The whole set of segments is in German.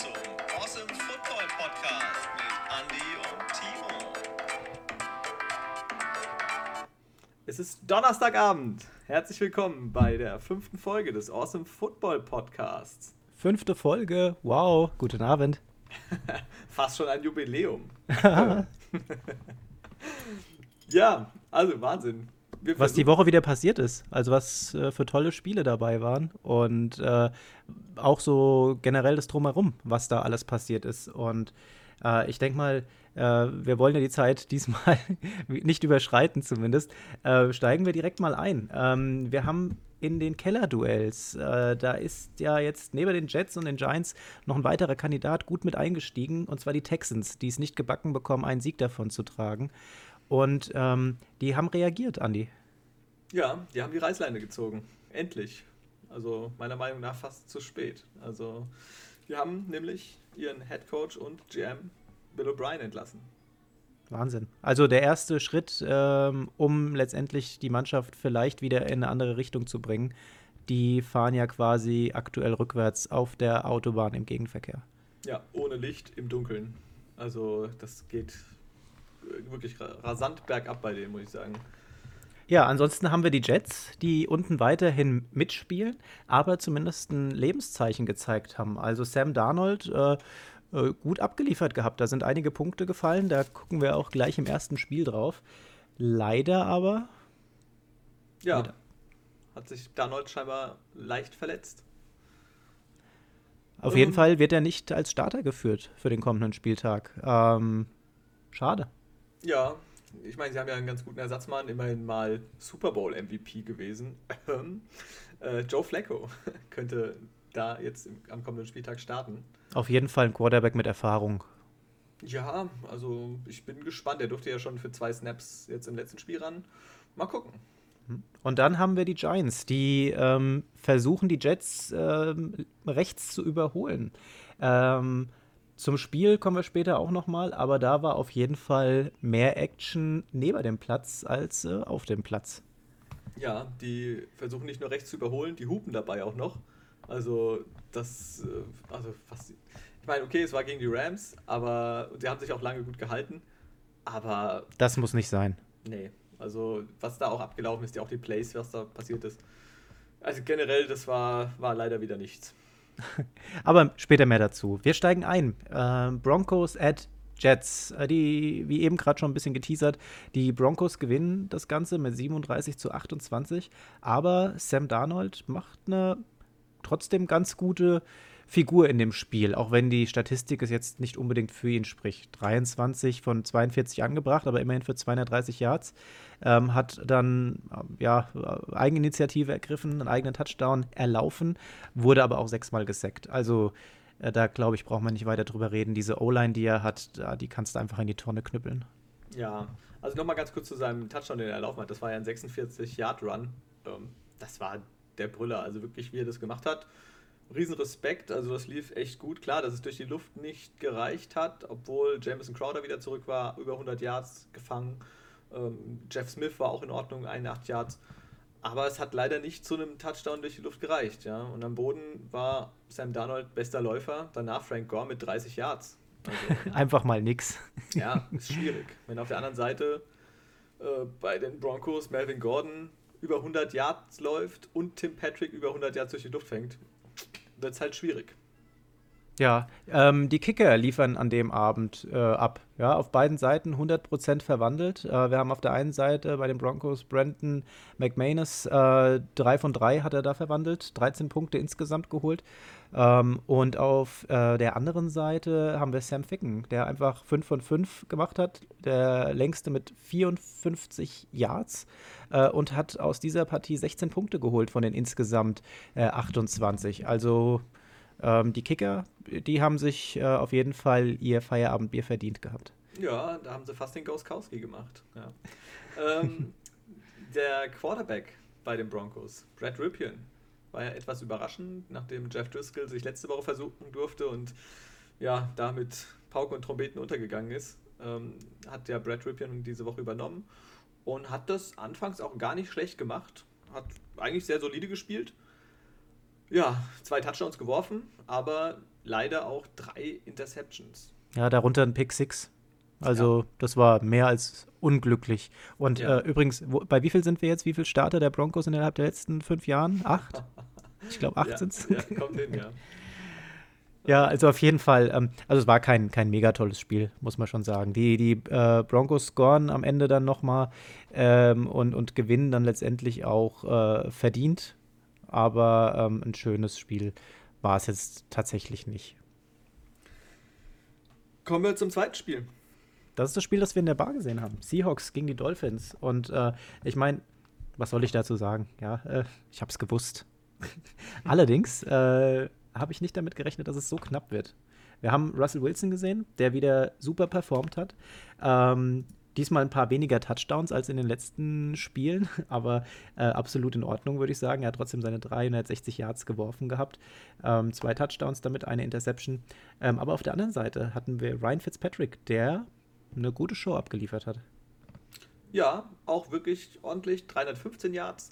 zum Awesome Football Podcast mit Andy und Timo. Es ist Donnerstagabend. Herzlich willkommen bei der fünften Folge des Awesome Football Podcasts. Fünfte Folge. Wow, guten Abend. Fast schon ein Jubiläum. ja, also Wahnsinn. Wir Was die Woche wieder passiert ist. Also was äh, für tolle Spiele dabei waren. Und äh, auch so generell das Drumherum, was da alles passiert ist. Und äh, ich denke mal, äh, wir wollen ja die Zeit diesmal nicht überschreiten zumindest. Äh, steigen wir direkt mal ein. Ähm, wir haben in den Kellerduells, äh, da ist ja jetzt neben den Jets und den Giants noch ein weiterer Kandidat gut mit eingestiegen, und zwar die Texans, die es nicht gebacken bekommen, einen Sieg davon zu tragen. Und ähm, die haben reagiert, Andi. Ja, die haben die Reißleine gezogen. Endlich. Also meiner Meinung nach fast zu spät. Also die haben nämlich ihren Head Coach und GM Bill O'Brien entlassen. Wahnsinn. Also der erste Schritt, ähm, um letztendlich die Mannschaft vielleicht wieder in eine andere Richtung zu bringen. Die fahren ja quasi aktuell rückwärts auf der Autobahn im Gegenverkehr. Ja, ohne Licht im Dunkeln. Also das geht wirklich ra- rasant bergab bei denen, muss ich sagen. Ja, ansonsten haben wir die Jets, die unten weiterhin mitspielen, aber zumindest ein Lebenszeichen gezeigt haben. Also Sam Darnold äh, äh, gut abgeliefert gehabt. Da sind einige Punkte gefallen. Da gucken wir auch gleich im ersten Spiel drauf. Leider aber Ja, Jeder. hat sich Darnold scheinbar leicht verletzt. Auf Ähm. jeden Fall wird er nicht als Starter geführt für den kommenden Spieltag. Ähm, schade. Ja, ich meine, sie haben ja einen ganz guten Ersatzmann, immerhin mal Super Bowl MVP gewesen. äh, Joe Flacco könnte da jetzt im, am kommenden Spieltag starten. Auf jeden Fall ein Quarterback mit Erfahrung. Ja, also ich bin gespannt. Er durfte ja schon für zwei Snaps jetzt im letzten Spiel ran. Mal gucken. Und dann haben wir die Giants, die ähm, versuchen, die Jets ähm, rechts zu überholen. Ähm, zum Spiel kommen wir später auch nochmal, aber da war auf jeden Fall mehr Action neben dem Platz als äh, auf dem Platz. Ja, die versuchen nicht nur rechts zu überholen, die hupen dabei auch noch. Also, das, äh, also fast. Ich meine, okay, es war gegen die Rams, aber die haben sich auch lange gut gehalten. Aber Das muss nicht sein. nee, also was da auch abgelaufen ist, ja auch die Plays, was da passiert ist. Also generell, das war, war leider wieder nichts. Aber später mehr dazu. Wir steigen ein. Ähm, Broncos at Jets. Äh, Die, wie eben gerade schon ein bisschen geteasert, die Broncos gewinnen das Ganze mit 37 zu 28. Aber Sam Darnold macht eine trotzdem ganz gute Figur in dem Spiel, auch wenn die Statistik es jetzt nicht unbedingt für ihn spricht. 23 von 42 angebracht, aber immerhin für 230 Yards. Ähm, hat dann ähm, ja, äh, Eigeninitiative ergriffen, einen eigenen Touchdown erlaufen, wurde aber auch sechsmal gesackt. Also äh, da glaube ich, braucht man nicht weiter drüber reden. Diese O-Line, die er hat, die kannst du einfach in die Tonne knüppeln. Ja, also nochmal ganz kurz zu seinem Touchdown, den er erlaufen hat. Das war ja ein 46-Yard-Run. Ähm, das war der Brüller, also wirklich, wie er das gemacht hat. Riesenrespekt, also das lief echt gut. Klar, dass es durch die Luft nicht gereicht hat, obwohl Jameson Crowder wieder zurück war, über 100 Yards gefangen. Ähm, Jeff Smith war auch in Ordnung, 81 Yards. Aber es hat leider nicht zu einem Touchdown durch die Luft gereicht. Ja? Und am Boden war Sam Darnold bester Läufer, danach Frank Gore mit 30 Yards. Also, Einfach mal nix. ja, ist schwierig. Wenn auf der anderen Seite äh, bei den Broncos Melvin Gordon über 100 Yards läuft und Tim Patrick über 100 Yards durch die Luft fängt, wird es halt schwierig. Ja, ähm, die Kicker liefern an dem Abend äh, ab. Ja, auf beiden Seiten 100% verwandelt. Äh, wir haben auf der einen Seite bei den Broncos Brandon McManus, äh, 3 von 3 hat er da verwandelt, 13 Punkte insgesamt geholt. Ähm, und auf äh, der anderen Seite haben wir Sam Ficken, der einfach 5 von 5 gemacht hat, der längste mit 54 Yards äh, und hat aus dieser Partie 16 Punkte geholt von den insgesamt äh, 28. Also ähm, die Kicker, die haben sich äh, auf jeden Fall ihr Feierabendbier verdient gehabt. Ja, da haben sie fast den Gostkowski gemacht. Ja. ähm, der Quarterback bei den Broncos, Brad Ripien, war ja etwas überraschend, nachdem Jeff Driscoll sich letzte Woche versuchen durfte und ja, damit Pauke und Trompeten untergegangen ist, ähm, hat ja Brad Ripien diese Woche übernommen und hat das anfangs auch gar nicht schlecht gemacht. Hat eigentlich sehr solide gespielt. Ja, zwei Touchdowns geworfen, aber leider auch drei Interceptions. Ja, darunter ein Pick Six. Also, ja. das war mehr als unglücklich. Und ja. äh, übrigens, wo, bei wie viel sind wir jetzt? Wie viel Starter der Broncos innerhalb der letzten fünf Jahren? Acht? Ich glaube, acht ja. Ja, kommt hin, ja. Ja, also auf jeden Fall. Ähm, also es war kein, kein mega tolles Spiel, muss man schon sagen. Die, die äh, Broncos scoren am Ende dann nochmal ähm, und, und gewinnen dann letztendlich auch äh, verdient. Aber ähm, ein schönes Spiel war es jetzt tatsächlich nicht. Kommen wir zum zweiten Spiel. Das ist das Spiel, das wir in der Bar gesehen haben. Seahawks gegen die Dolphins. Und äh, ich meine, was soll ich dazu sagen? Ja, äh, ich habe es gewusst. Allerdings äh, habe ich nicht damit gerechnet, dass es so knapp wird. Wir haben Russell Wilson gesehen, der wieder super performt hat. Ähm, diesmal ein paar weniger Touchdowns als in den letzten Spielen, aber äh, absolut in Ordnung, würde ich sagen. Er hat trotzdem seine 360 Yards geworfen gehabt. Ähm, zwei Touchdowns damit, eine Interception. Ähm, aber auf der anderen Seite hatten wir Ryan Fitzpatrick, der eine gute Show abgeliefert hat. Ja, auch wirklich ordentlich. 315 Yards.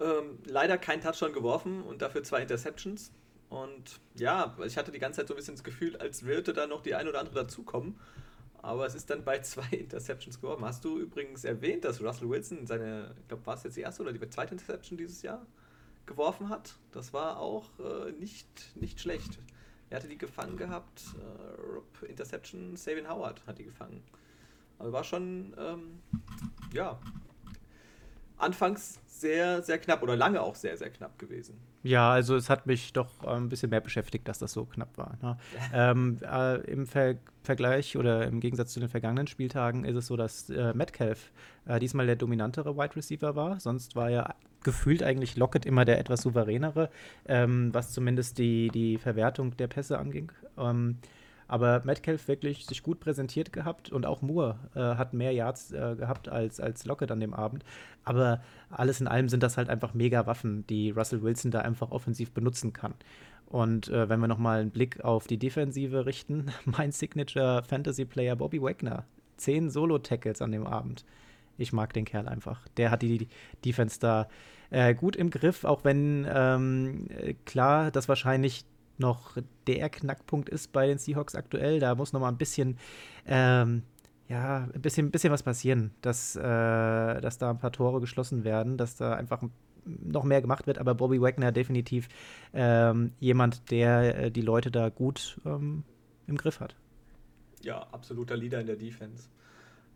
Ähm, leider kein Touchdown geworfen und dafür zwei Interceptions. Und ja, ich hatte die ganze Zeit so ein bisschen das Gefühl, als würde da noch die ein oder andere dazukommen. Aber es ist dann bei zwei Interceptions geworden. Hast du übrigens erwähnt, dass Russell Wilson seine, ich glaube, war es jetzt die erste oder die zweite Interception dieses Jahr geworfen hat? Das war auch äh, nicht, nicht schlecht. Er hatte die gefangen gehabt. Äh, Interception, Savin Howard hat die gefangen. Also war schon, ähm, ja, anfangs sehr, sehr knapp oder lange auch sehr, sehr knapp gewesen. Ja, also es hat mich doch äh, ein bisschen mehr beschäftigt, dass das so knapp war. Ne? ähm, äh, Im Ver Vergleich oder im Gegensatz zu den vergangenen Spieltagen ist es so, dass äh, Metcalf äh, diesmal der dominantere Wide Receiver war. Sonst war ja gefühlt eigentlich Lockett immer der etwas souveränere, ähm, was zumindest die, die Verwertung der Pässe anging. Ähm, aber Metcalf wirklich sich gut präsentiert gehabt und auch Moore äh, hat mehr Yards äh, gehabt als, als Lockett an dem Abend. Aber alles in allem sind das halt einfach mega Waffen, die Russell Wilson da einfach offensiv benutzen kann. Und äh, wenn wir nochmal einen Blick auf die Defensive richten, mein Signature Fantasy Player Bobby Wagner. Zehn Solo-Tackles an dem Abend. Ich mag den Kerl einfach. Der hat die Defense da äh, gut im Griff, auch wenn ähm, klar das wahrscheinlich noch der Knackpunkt ist bei den Seahawks aktuell. Da muss noch mal ein bisschen, ähm, ja, ein bisschen, ein bisschen was passieren, dass, äh, dass da ein paar Tore geschlossen werden, dass da einfach noch mehr gemacht wird. Aber Bobby Wagner definitiv ähm, jemand, der äh, die Leute da gut ähm, im Griff hat. Ja, absoluter Leader in der Defense.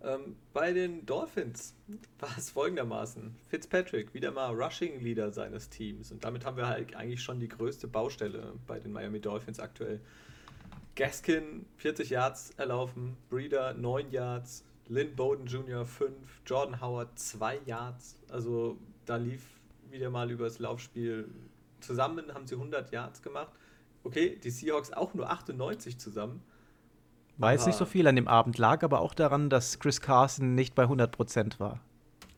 Ähm, bei den Dolphins war es folgendermaßen: Fitzpatrick, wieder mal Rushing Leader seines Teams. Und damit haben wir halt eigentlich schon die größte Baustelle bei den Miami Dolphins aktuell. Gaskin 40 Yards erlaufen, Breeder 9 Yards, Lynn Bowden Jr. 5, Jordan Howard 2 Yards. Also da lief wieder mal übers Laufspiel. Zusammen haben sie 100 Yards gemacht. Okay, die Seahawks auch nur 98 zusammen. War jetzt nicht so viel an dem Abend, lag aber auch daran, dass Chris Carson nicht bei 100% war.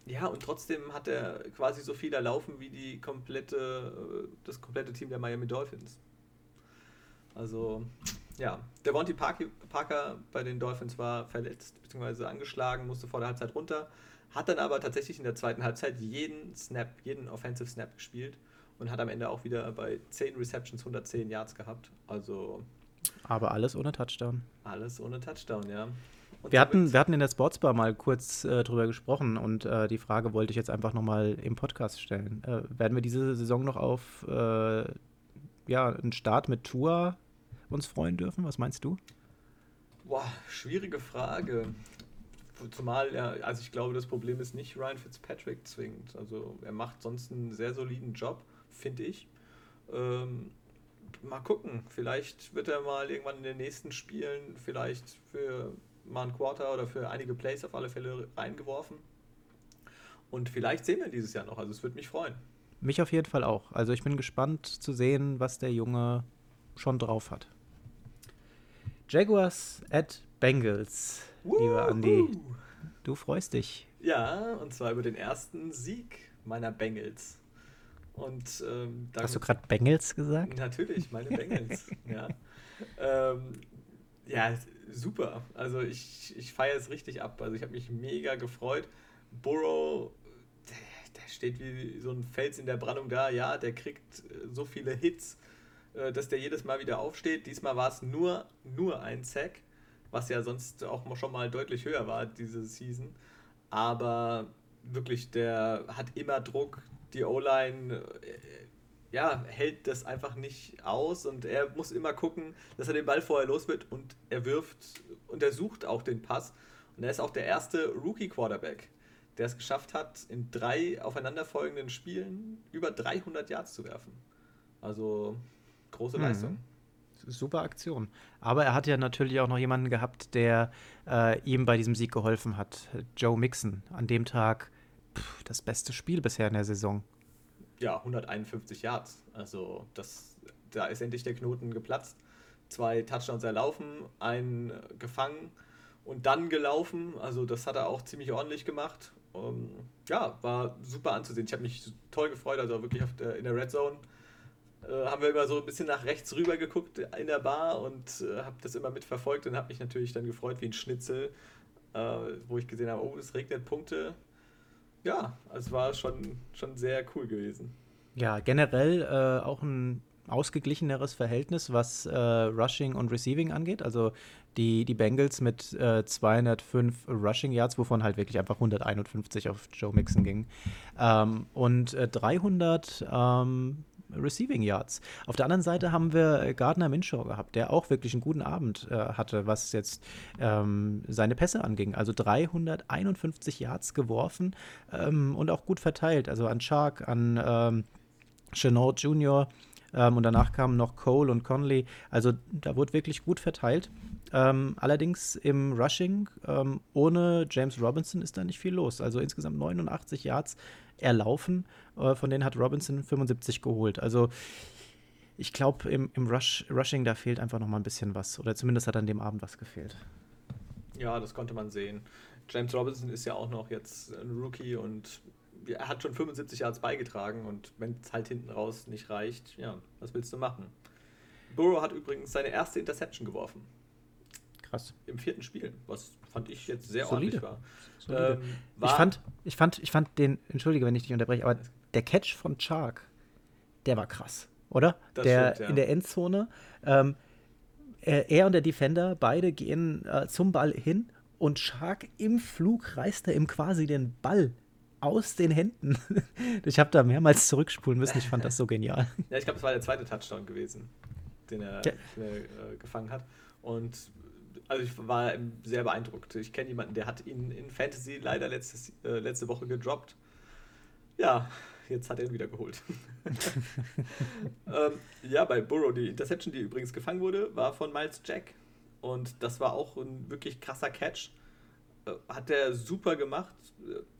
Ja, und trotzdem hat er quasi so viel erlaufen wie die komplette, das komplette Team der Miami Dolphins. Also, ja, der Monty Parker bei den Dolphins war verletzt bzw. angeschlagen, musste vor der Halbzeit runter, hat dann aber tatsächlich in der zweiten Halbzeit jeden Snap, jeden Offensive Snap gespielt und hat am Ende auch wieder bei 10 Receptions 110 Yards gehabt. Also aber alles ohne Touchdown. Alles ohne Touchdown, ja. wir hatten, wir hatten in der Sportsbar mal kurz äh, drüber gesprochen und äh, die Frage wollte ich jetzt einfach nochmal im Podcast stellen. Äh, werden wir diese Saison noch auf äh, ja, einen Start mit Tour uns freuen dürfen? Was meinst du? Boah, schwierige Frage. Zumal, ja, also ich glaube, das Problem ist nicht Ryan Fitzpatrick zwingend. Also er macht sonst einen sehr soliden Job, finde ich. Ähm, mal gucken. Vielleicht wird er mal irgendwann in den nächsten Spielen vielleicht für mal ein Quarter oder für einige Plays auf alle Fälle reingeworfen. Und vielleicht sehen wir dieses Jahr noch. Also es würde mich freuen. Mich auf jeden Fall auch. Also ich bin gespannt zu sehen, was der Junge schon drauf hat. Jaguars at Bengals, Woohoo! lieber Andy. Du freust dich. Ja, und zwar über den ersten Sieg meiner Bengals. Und, ähm, Hast du gerade Bengals gesagt? Natürlich, meine Bengals. ja. Ähm, ja, super. Also ich, ich feiere es richtig ab. Also ich habe mich mega gefreut. Burrow, der steht wie so ein Fels in der Brandung da. Ja, der kriegt äh, so viele Hits, äh, dass der jedes Mal wieder aufsteht. Diesmal war es nur, nur ein Sack, was ja sonst auch schon mal deutlich höher war diese Season. Aber wirklich, der hat immer Druck. Die O-Line äh, ja, hält das einfach nicht aus und er muss immer gucken, dass er den Ball vorher los wird und er wirft und er sucht auch den Pass. Und er ist auch der erste Rookie-Quarterback, der es geschafft hat, in drei aufeinanderfolgenden Spielen über 300 Yards zu werfen. Also große Leistung. Mhm. Super Aktion. Aber er hat ja natürlich auch noch jemanden gehabt, der äh, ihm bei diesem Sieg geholfen hat. Joe Mixon. An dem Tag das beste Spiel bisher in der Saison. Ja, 151 Yards. Also das, da ist endlich der Knoten geplatzt. Zwei Touchdowns erlaufen, einen gefangen und dann gelaufen. Also das hat er auch ziemlich ordentlich gemacht. Um, ähm, ja, war super anzusehen. Ich habe mich toll gefreut, also wirklich der, in der Red Zone äh, haben wir immer so ein bisschen nach rechts rüber geguckt in der Bar und äh, habe das immer mitverfolgt und habe mich natürlich dann gefreut wie ein Schnitzel, äh, wo ich gesehen habe, oh, es regnet Punkte. Ja, es war schon, schon sehr cool gewesen. Ja, generell äh, auch ein ausgeglicheneres Verhältnis, was äh, Rushing und Receiving angeht. Also die, die Bengals mit äh, 205 Rushing Yards, wovon halt wirklich einfach 151 auf Joe Mixon ging. Ähm, und äh, 300 ähm, Receiving Yards. Auf der anderen Seite haben wir äh, Gardner Minshaw gehabt, der auch wirklich einen guten Abend äh, hatte, was jetzt ähm, seine Pässe anging. Also 351 Yards geworfen ähm, und auch gut verteilt. Also an Shark, an ähm, Chenault Jr., ähm, und danach kamen noch Cole und Conley. Also da wurde wirklich gut verteilt. Ähm, allerdings im Rushing ähm, ohne James Robinson ist da nicht viel los. Also insgesamt 89 Yards erlaufen. Äh, von denen hat Robinson 75 geholt. Also ich glaube, im, im Rush, Rushing, da fehlt einfach noch mal ein bisschen was. Oder zumindest hat an dem Abend was gefehlt. Ja, das konnte man sehen. James Robinson ist ja auch noch jetzt ein Rookie und er hat schon 75 Yards beigetragen und wenn es halt hinten raus nicht reicht, ja, was willst du machen? Burrow hat übrigens seine erste Interception geworfen. Krass. Im vierten Spiel, was fand ich jetzt sehr Solide. ordentlich war. Ähm, war. ich, fand, ich, fand, ich fand den, entschuldige, wenn ich dich unterbreche, aber der Catch von Chark, der war krass, oder? Das der stimmt, ja. in der Endzone. Ähm, er und der Defender, beide gehen äh, zum Ball hin und Shark im Flug reißt er ihm quasi den Ball aus den Händen. ich habe da mehrmals zurückspulen müssen. Ich fand das so genial. Ja, ich glaube, das war der zweite Touchdown gewesen, den er, ja. den er äh, gefangen hat. Und also ich war sehr beeindruckt. Ich kenne jemanden, der hat ihn in Fantasy leider letztes, äh, letzte Woche gedroppt. Ja, jetzt hat er ihn wieder geholt. ähm, ja, bei Burrow, die Interception, die übrigens gefangen wurde, war von Miles Jack. Und das war auch ein wirklich krasser Catch. Äh, hat er super gemacht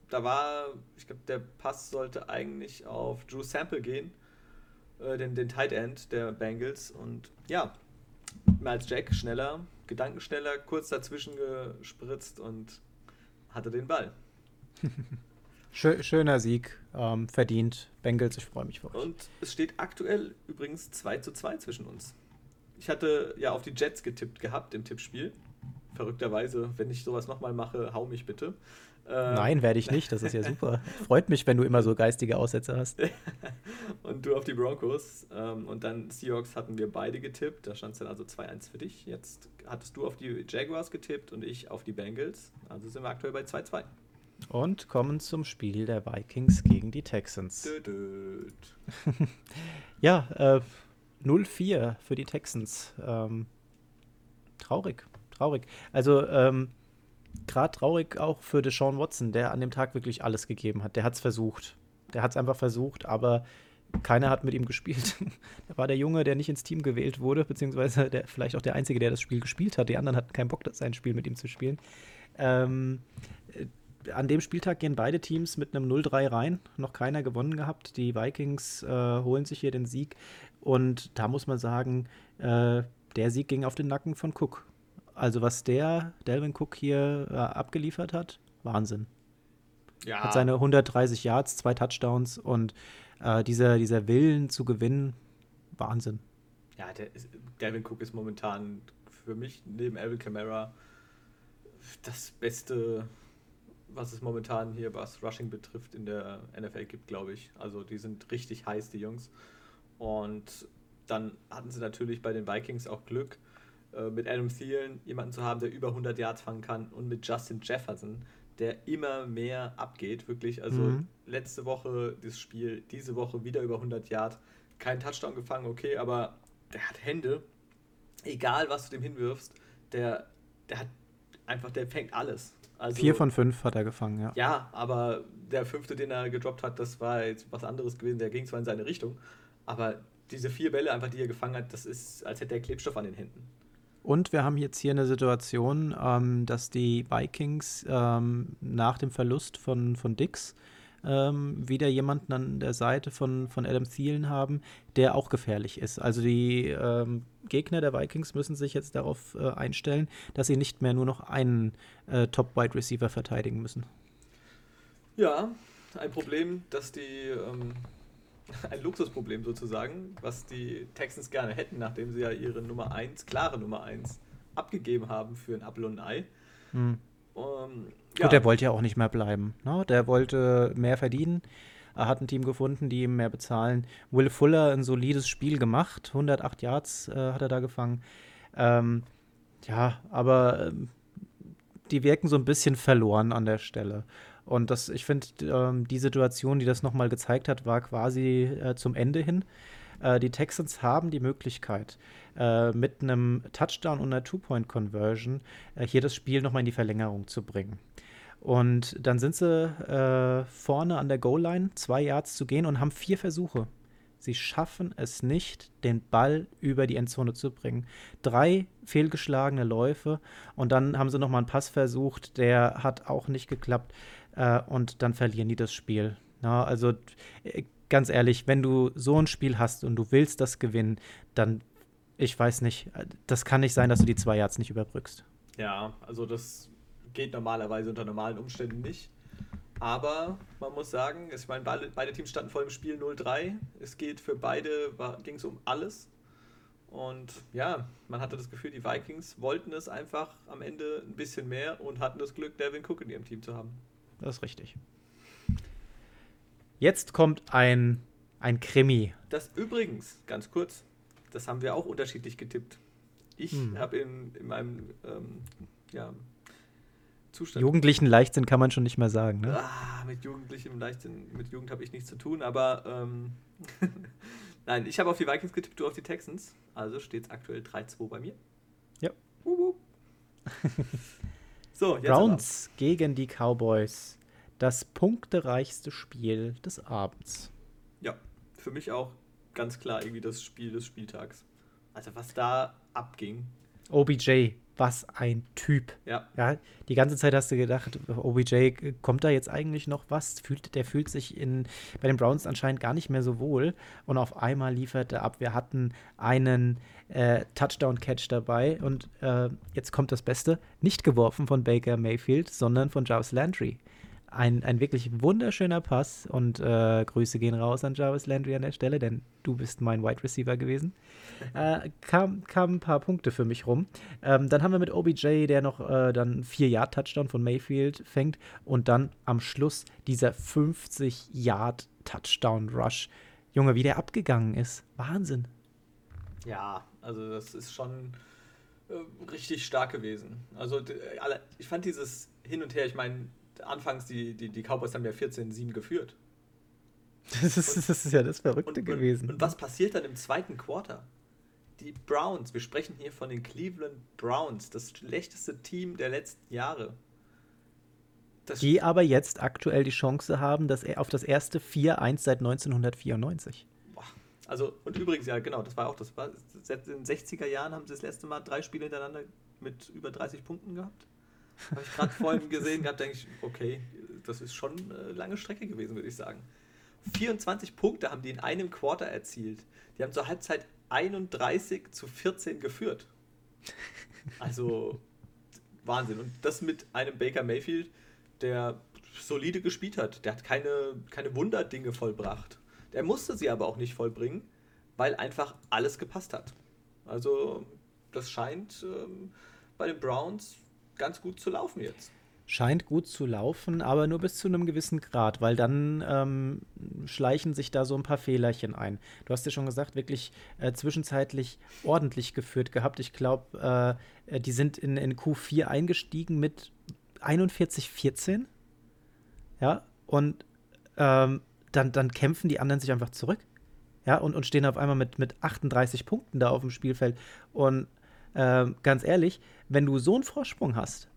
da war, ich glaube, der Pass sollte eigentlich auf Drew Sample gehen, äh, den, den Tight End der Bengals. Und ja, Miles Jack schneller, gedankenschneller, kurz dazwischen gespritzt und hatte den Ball. Schöner Sieg, ähm, verdient. Bengals, ich freue mich für euch. Und es steht aktuell übrigens 2 zu 2 zwischen uns. Ich hatte ja auf die Jets getippt gehabt im Tippspiel. Verrückterweise, wenn ich sowas nochmal mache, hau mich bitte. Ähm, Nein, werde ich nicht. Das ist ja super. Freut mich, wenn du immer so geistige Aussätze hast. und du auf die Broncos. Ähm, und dann Seahawks hatten wir beide getippt. Da stand es dann also 2-1 für dich. Jetzt hattest du auf die Jaguars getippt und ich auf die Bengals. Also sind wir aktuell bei 2-2. Und kommen zum Spiel der Vikings gegen die Texans. Ja, äh, 0-4 für die Texans. Ähm, traurig, traurig. Also, ähm, gerade traurig auch für Deshaun Watson, der an dem Tag wirklich alles gegeben hat. Der hat es versucht. Der hat es einfach versucht, aber keiner hat mit ihm gespielt. er war der Junge, der nicht ins Team gewählt wurde, beziehungsweise der, vielleicht auch der Einzige, der das Spiel gespielt hat. Die anderen hatten keinen Bock, sein Spiel mit ihm zu spielen. Ähm, äh, an dem Spieltag gehen beide Teams mit einem 0-3 rein. Noch keiner gewonnen gehabt. Die Vikings äh, holen sich hier den Sieg. Und da muss man sagen, äh, der Sieg ging auf den Nacken von Cook. Also was der Delvin Cook hier äh, abgeliefert hat, Wahnsinn. Ja. Hat seine 130 Yards, zwei Touchdowns und äh, dieser, dieser Willen zu gewinnen, Wahnsinn. Ja, der ist, Delvin Cook ist momentan für mich neben Alvin Kamara das beste was es momentan hier, was Rushing betrifft, in der NFL gibt, glaube ich. Also die sind richtig heiß, die Jungs. Und dann hatten sie natürlich bei den Vikings auch Glück, äh, mit Adam Thielen jemanden zu haben, der über 100 Yards fangen kann und mit Justin Jefferson, der immer mehr abgeht, wirklich. Also Mhm. letzte Woche das Spiel, diese Woche wieder über 100 Yards, kein Touchdown gefangen, okay, aber der hat Hände, egal was du dem hinwirfst, der, der hat einfach, der fängt alles. Also, Vier von fünf hat er gefangen, ja. ja, aber der fünfte, den er gedroppt hat, das war jetzt was anderes gewesen, der ging zwar in seine Richtung, aber diese vier Bälle einfach, die er gefangen hat, das ist, als hätte er Klebstoff an den Händen. Und wir haben jetzt hier eine Situation, ähm, dass die Vikings ähm, nach dem Verlust von, von Dix ähm, wieder jemanden an der Seite von, von Adam Thielen haben, der auch gefährlich ist. Also die ähm, Gegner der Vikings müssen sich jetzt darauf äh, einstellen, dass sie nicht mehr nur noch einen äh, Top-Wide-Receiver verteidigen müssen. Ja, ein Problem, das die, ähm, ein Luxusproblem sozusagen, was die Texans gerne hätten, nachdem sie ja ihre Nummer 1, klare Nummer 1, abgegeben haben für ein Apfel und ein Ei. Hm. Ähm, Gut, der wollte ja auch nicht mehr bleiben. Ne? Der wollte mehr verdienen. Er hat ein Team gefunden, die ihm mehr bezahlen. Will Fuller ein solides Spiel gemacht. 108 Yards äh, hat er da gefangen. Ähm, ja, aber ähm, die wirken so ein bisschen verloren an der Stelle. Und das, ich finde, ähm, die Situation, die das nochmal gezeigt hat, war quasi äh, zum Ende hin. Äh, die Texans haben die Möglichkeit, äh, mit einem Touchdown und einer Two-Point-Conversion äh, hier das Spiel nochmal in die Verlängerung zu bringen. Und dann sind sie äh, vorne an der Goal-Line, zwei Yards zu gehen und haben vier Versuche. Sie schaffen es nicht, den Ball über die Endzone zu bringen. Drei fehlgeschlagene Läufe und dann haben sie nochmal einen Pass versucht, der hat auch nicht geklappt äh, und dann verlieren die das Spiel. Na, also äh, ganz ehrlich, wenn du so ein Spiel hast und du willst das gewinnen, dann, ich weiß nicht, äh, das kann nicht sein, dass du die zwei Yards nicht überbrückst. Ja, also das geht normalerweise unter normalen Umständen nicht. Aber man muss sagen, ich meine, beide, beide Teams standen vor dem Spiel 0-3. Es geht für beide, ging es um alles. Und ja, man hatte das Gefühl, die Vikings wollten es einfach am Ende ein bisschen mehr und hatten das Glück, Devin Cook in ihrem Team zu haben. Das ist richtig. Jetzt kommt ein, ein Krimi. Das übrigens, ganz kurz, das haben wir auch unterschiedlich getippt. Ich Hm. habe in, in meinem ähm, ja, Zustand. Jugendlichen Leichtsinn kann man schon nicht mehr sagen. Ne? Ah, mit Jugendlichem Leichtsinn, mit Jugend habe ich nichts zu tun, aber ähm, nein, ich habe auf die Vikings getippt, du auf die Texans. Also steht es aktuell 3-2 bei mir. Ja. Wup, wup. so, jetzt Browns gegen die Cowboys. Das punktereichste Spiel des Abends. Aber. Ja, für mich auch ganz klar irgendwie das Spiel des Spieltags. Also was da abging. OBJ, was ein Typ. Ja, Ja, die ganze Zeit hast du gedacht, OBJ, kommt da jetzt eigentlich noch was? Fühlt, der fühlt sich in, bei den Browns anscheinend gar nicht mehr so wohl. Und auf einmal liefert er ab. Wir hatten einen äh, Touchdown-Catch dabei. Und äh, jetzt kommt das Beste. Nicht geworfen von Baker Mayfield, sondern von Jarvis Landry. Ein, ein wirklich wunderschöner Pass. Und äh, Grüße gehen raus an Jarvis Landry an der Stelle, denn du bist mein Wide Receiver gewesen. Äh, kam, kam ein paar Punkte für mich rum. Ähm, dann haben wir mit OBJ, der noch äh, dann 4-Yard-Touchdown von Mayfield fängt und dann am Schluss dieser 50-Yard-Touchdown-Rush. Junge, wie der abgegangen ist. Wahnsinn. ja, also das ist schon äh, richtig stark gewesen. Also alle, ich fand dieses Hin und Her, ich meine, anfangs die, die, die Cowboys haben ja 14-7 geführt. Das ist, das ist ja das Verrückte Und, gewesen. und, und was passiert dann im zweiten Quarter? Die Browns, wir sprechen hier von den Cleveland Browns, das schlechteste Team der letzten Jahre. Das die aber jetzt aktuell die Chance haben, dass er auf das erste 4-1 seit 1994. Boah. Also, und übrigens, ja, genau, das war auch das. War, seit den 60er Jahren haben sie das letzte Mal drei Spiele hintereinander mit über 30 Punkten gehabt. Habe ich gerade vorhin gesehen gehabt, denke ich, okay, das ist schon eine lange Strecke gewesen, würde ich sagen. 24 Punkte haben die in einem Quarter erzielt. Die haben zur Halbzeit 31 zu 14 geführt. Also Wahnsinn. Und das mit einem Baker Mayfield, der solide gespielt hat. Der hat keine, keine Wunderdinge vollbracht. Der musste sie aber auch nicht vollbringen, weil einfach alles gepasst hat. Also das scheint ähm, bei den Browns ganz gut zu laufen jetzt. scheint gut zu laufen, aber nur bis zu einem gewissen Grad, weil dann ähm, schleichen sich da so ein paar Fehlerchen ein. Du hast ja schon gesagt, wirklich äh, zwischenzeitlich ordentlich geführt gehabt. Ich glaube, äh, äh, die sind in, in Q4 eingestiegen mit 41-14. Ja, und ähm, dann, dann kämpfen die anderen sich einfach zurück. Ja, und, und stehen auf einmal mit, mit 38 Punkten da auf dem Spielfeld. Und äh, ganz ehrlich, wenn du so einen Vorsprung hast,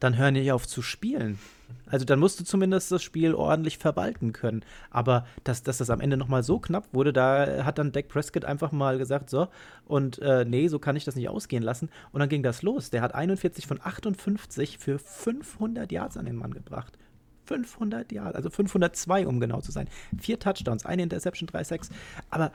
dann hör nicht auf zu spielen. Also dann musst du zumindest das Spiel ordentlich verwalten können. Aber dass, dass das am Ende noch mal so knapp wurde, da hat dann Dak Prescott einfach mal gesagt, so, und äh, nee, so kann ich das nicht ausgehen lassen. Und dann ging das los. Der hat 41 von 58 für 500 Yards an den Mann gebracht. 500 Yards, also 502, um genau zu sein. Vier Touchdowns, eine Interception, drei Sacks. Aber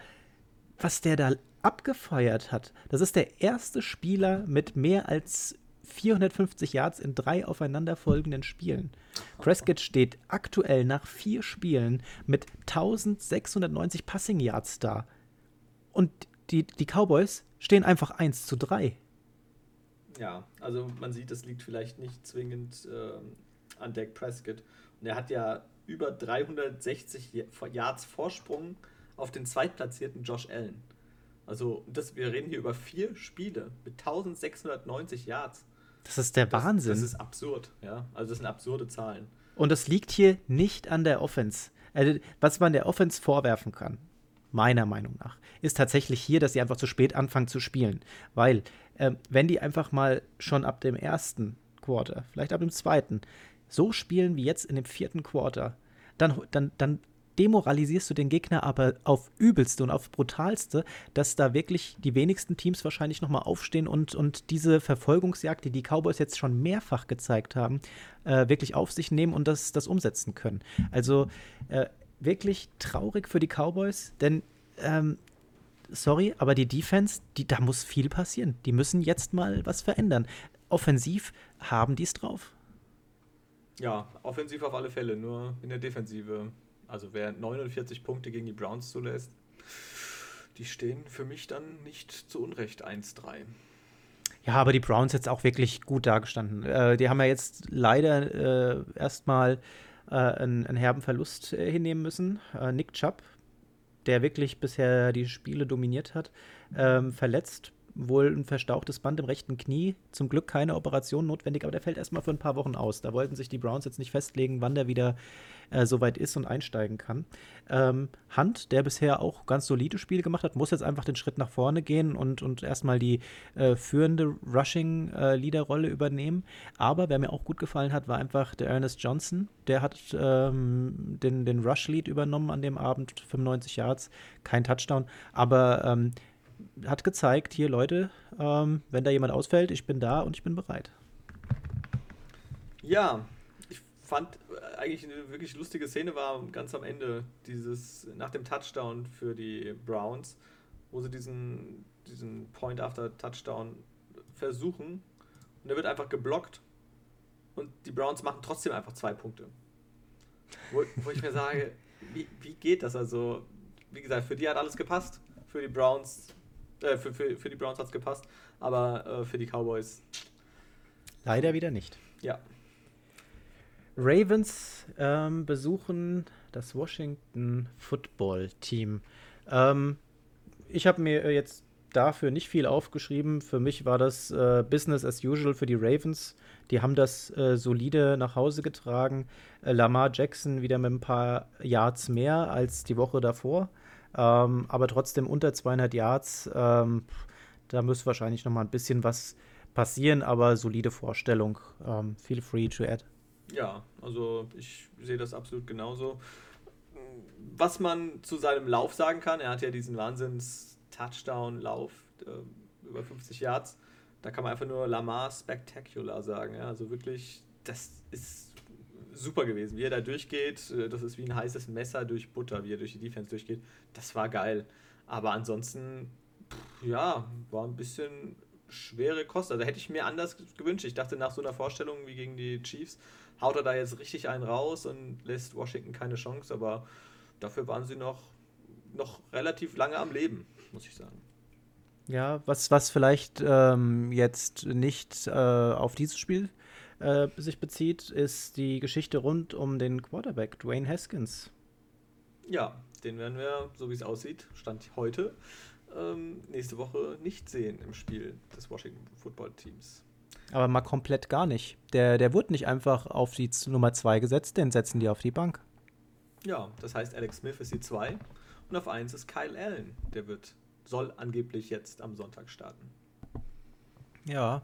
was der da abgefeuert hat, das ist der erste Spieler mit mehr als 450 Yards in drei aufeinanderfolgenden Spielen. Prescott steht aktuell nach vier Spielen mit 1690 Passing Yards da. Und die, die Cowboys stehen einfach 1 zu 3. Ja, also man sieht, es liegt vielleicht nicht zwingend äh, an Dak Prescott. Und er hat ja über 360 Yards Vorsprung auf den zweitplatzierten Josh Allen. Also das, wir reden hier über vier Spiele mit 1690 Yards. Das ist der das, Wahnsinn. Das ist absurd, ja. Also das sind absurde Zahlen. Und das liegt hier nicht an der Offense. Also, was man der Offense vorwerfen kann, meiner Meinung nach, ist tatsächlich hier, dass sie einfach zu spät anfangen zu spielen. Weil, äh, wenn die einfach mal schon ab dem ersten Quarter, vielleicht ab dem zweiten, so spielen wie jetzt in dem vierten Quarter, dann, dann, dann demoralisierst du den Gegner aber auf übelste und auf brutalste, dass da wirklich die wenigsten Teams wahrscheinlich nochmal aufstehen und, und diese Verfolgungsjagd, die die Cowboys jetzt schon mehrfach gezeigt haben, äh, wirklich auf sich nehmen und das, das umsetzen können. Also äh, wirklich traurig für die Cowboys, denn ähm, sorry, aber die Defense, die, da muss viel passieren. Die müssen jetzt mal was verändern. Offensiv haben die es drauf. Ja, offensiv auf alle Fälle, nur in der Defensive also wer 49 Punkte gegen die Browns zulässt, die stehen für mich dann nicht zu Unrecht 1-3. Ja, aber die Browns jetzt auch wirklich gut dargestanden. Äh, die haben ja jetzt leider äh, erstmal äh, einen, einen, herben Verlust äh, hinnehmen müssen. Äh, Nick Chubb, der wirklich bisher die Spiele dominiert hat, ähm, verletzt wohl ein verstauchtes Band im rechten Knie. Zum Glück keine Operation notwendig, aber der fällt erstmal für ein paar Wochen aus. Da wollten sich die Browns jetzt nicht festlegen, wann der wieder äh, soweit ist und einsteigen kann. Ähm, Hunt, der bisher auch ganz solide Spiele gemacht hat, muss jetzt einfach den Schritt nach vorne gehen und, und erstmal die äh, führende Rushing-Leader-Rolle äh, übernehmen. Aber wer mir auch gut gefallen hat, war einfach der Ernest Johnson. Der hat ähm, den, den Rush-Lead übernommen an dem Abend, 95 Yards, kein Touchdown. Aber ähm, hat gezeigt, hier Leute, ähm, wenn da jemand ausfällt, ich bin da und ich bin bereit. Ja, ich fand äh, eigentlich eine wirklich lustige Szene war ganz am Ende dieses nach dem Touchdown für die Browns, wo sie diesen diesen Point after Touchdown versuchen und der wird einfach geblockt und die Browns machen trotzdem einfach zwei Punkte. Wo, wo ich mir sage, wie, wie geht das? Also, wie gesagt, für die hat alles gepasst. Für die Browns äh, für, für, für die Browns hat es gepasst, aber äh, für die Cowboys. Leider wieder nicht. Ja. Ravens ähm, besuchen das Washington Football Team. Ähm, ich habe mir jetzt dafür nicht viel aufgeschrieben. Für mich war das äh, Business as usual für die Ravens. Die haben das äh, solide nach Hause getragen. Äh, Lamar Jackson wieder mit ein paar Yards mehr als die Woche davor. Ähm, aber trotzdem unter 200 Yards. Ähm, da müsste wahrscheinlich noch mal ein bisschen was passieren, aber solide Vorstellung. Ähm, feel free to add. Ja, also ich sehe das absolut genauso. Was man zu seinem Lauf sagen kann, er hat ja diesen Wahnsinns-Touchdown-Lauf äh, über 50 Yards. Da kann man einfach nur Lamar Spectacular sagen. Ja? Also wirklich, das ist super gewesen. Wie er da durchgeht, äh, das ist wie ein heißes Messer durch Butter, wie er durch die Defense durchgeht. Das war geil. Aber ansonsten, pff, ja, war ein bisschen schwere Kost. Also hätte ich mir anders gewünscht. Ich dachte, nach so einer Vorstellung wie gegen die Chiefs, haut er da jetzt richtig einen raus und lässt Washington keine Chance. Aber dafür waren sie noch, noch relativ lange am Leben, muss ich sagen. Ja, was, was vielleicht ähm, jetzt nicht äh, auf dieses Spiel äh, sich bezieht, ist die Geschichte rund um den Quarterback, Dwayne Haskins. Ja, den werden wir, so wie es aussieht, Stand heute, ähm, nächste Woche nicht sehen im Spiel des Washington Football Teams. Aber mal komplett gar nicht. Der, der wurde nicht einfach auf die Nummer 2 gesetzt, den setzen die auf die Bank. Ja, das heißt, Alex Smith ist die 2 und auf 1 ist Kyle Allen. Der wird, soll angeblich jetzt am Sonntag starten. Ja,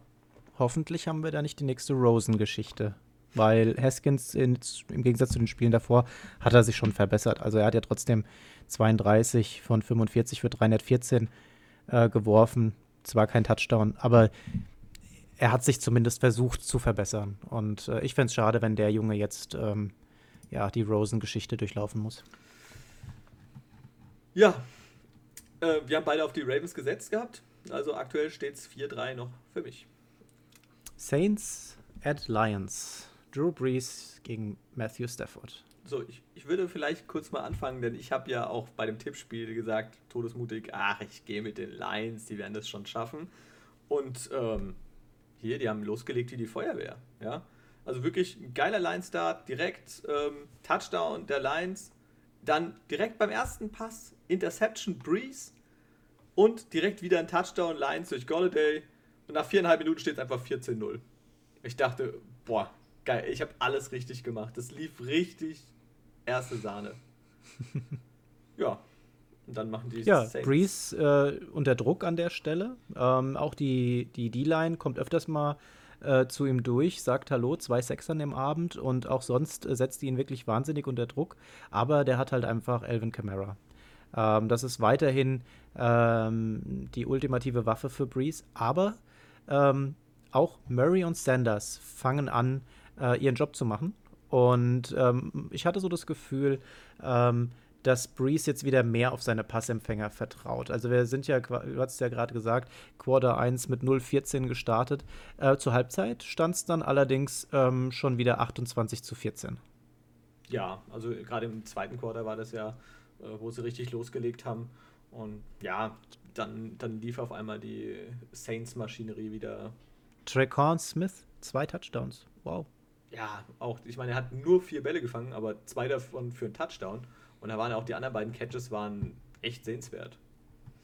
hoffentlich haben wir da nicht die nächste Rosen-Geschichte. Weil Haskins in, im Gegensatz zu den Spielen davor hat er sich schon verbessert. Also er hat ja trotzdem 32 von 45 für 314 äh, geworfen. Zwar kein Touchdown, aber er hat sich zumindest versucht zu verbessern. Und äh, ich fände es schade, wenn der Junge jetzt ähm, ja, die Rosen-Geschichte durchlaufen muss. Ja, äh, wir haben beide auf die Ravens gesetzt gehabt. Also aktuell steht es 4-3 noch für mich. Saints at Lions. Drew Brees gegen Matthew Stafford. So, ich, ich würde vielleicht kurz mal anfangen, denn ich habe ja auch bei dem Tippspiel gesagt, todesmutig, ach, ich gehe mit den Lions, die werden das schon schaffen. Und ähm, hier, die haben losgelegt wie die Feuerwehr. Ja? Also wirklich ein geiler Line-Start, direkt ähm, Touchdown der Lions, dann direkt beim ersten Pass Interception Breeze und direkt wieder ein Touchdown Lions durch Golladay und nach viereinhalb Minuten steht es einfach 14-0. Ich dachte, boah, geil, ich habe alles richtig gemacht. Das lief richtig erste Sahne. ja, und dann machen die Ja, Saints. Breeze äh, unter Druck an der Stelle. Ähm, auch die D-Line kommt öfters mal äh, zu ihm durch, sagt Hallo, zwei Sechsern im Abend und auch sonst äh, setzt ihn wirklich wahnsinnig unter Druck. Aber der hat halt einfach Elvin Kamara. Ähm, das ist weiterhin ähm, die ultimative Waffe für Breeze. Aber ähm, auch Murray und Sanders fangen an, äh, ihren Job zu machen. Und ähm, ich hatte so das Gefühl, ähm, dass Breeze jetzt wieder mehr auf seine Passempfänger vertraut. Also wir sind ja, du hast ja gerade gesagt, Quarter 1 mit 0-14 gestartet. Äh, zur Halbzeit stand es dann allerdings ähm, schon wieder 28 zu 14. Ja, also gerade im zweiten Quarter war das ja, äh, wo sie richtig losgelegt haben. Und ja, dann, dann lief auf einmal die Saints-Maschinerie wieder. Tracon Smith, zwei Touchdowns. Wow. Ja, auch, ich meine, er hat nur vier Bälle gefangen, aber zwei davon für einen Touchdown. Und da waren auch die anderen beiden Catches waren echt sehenswert.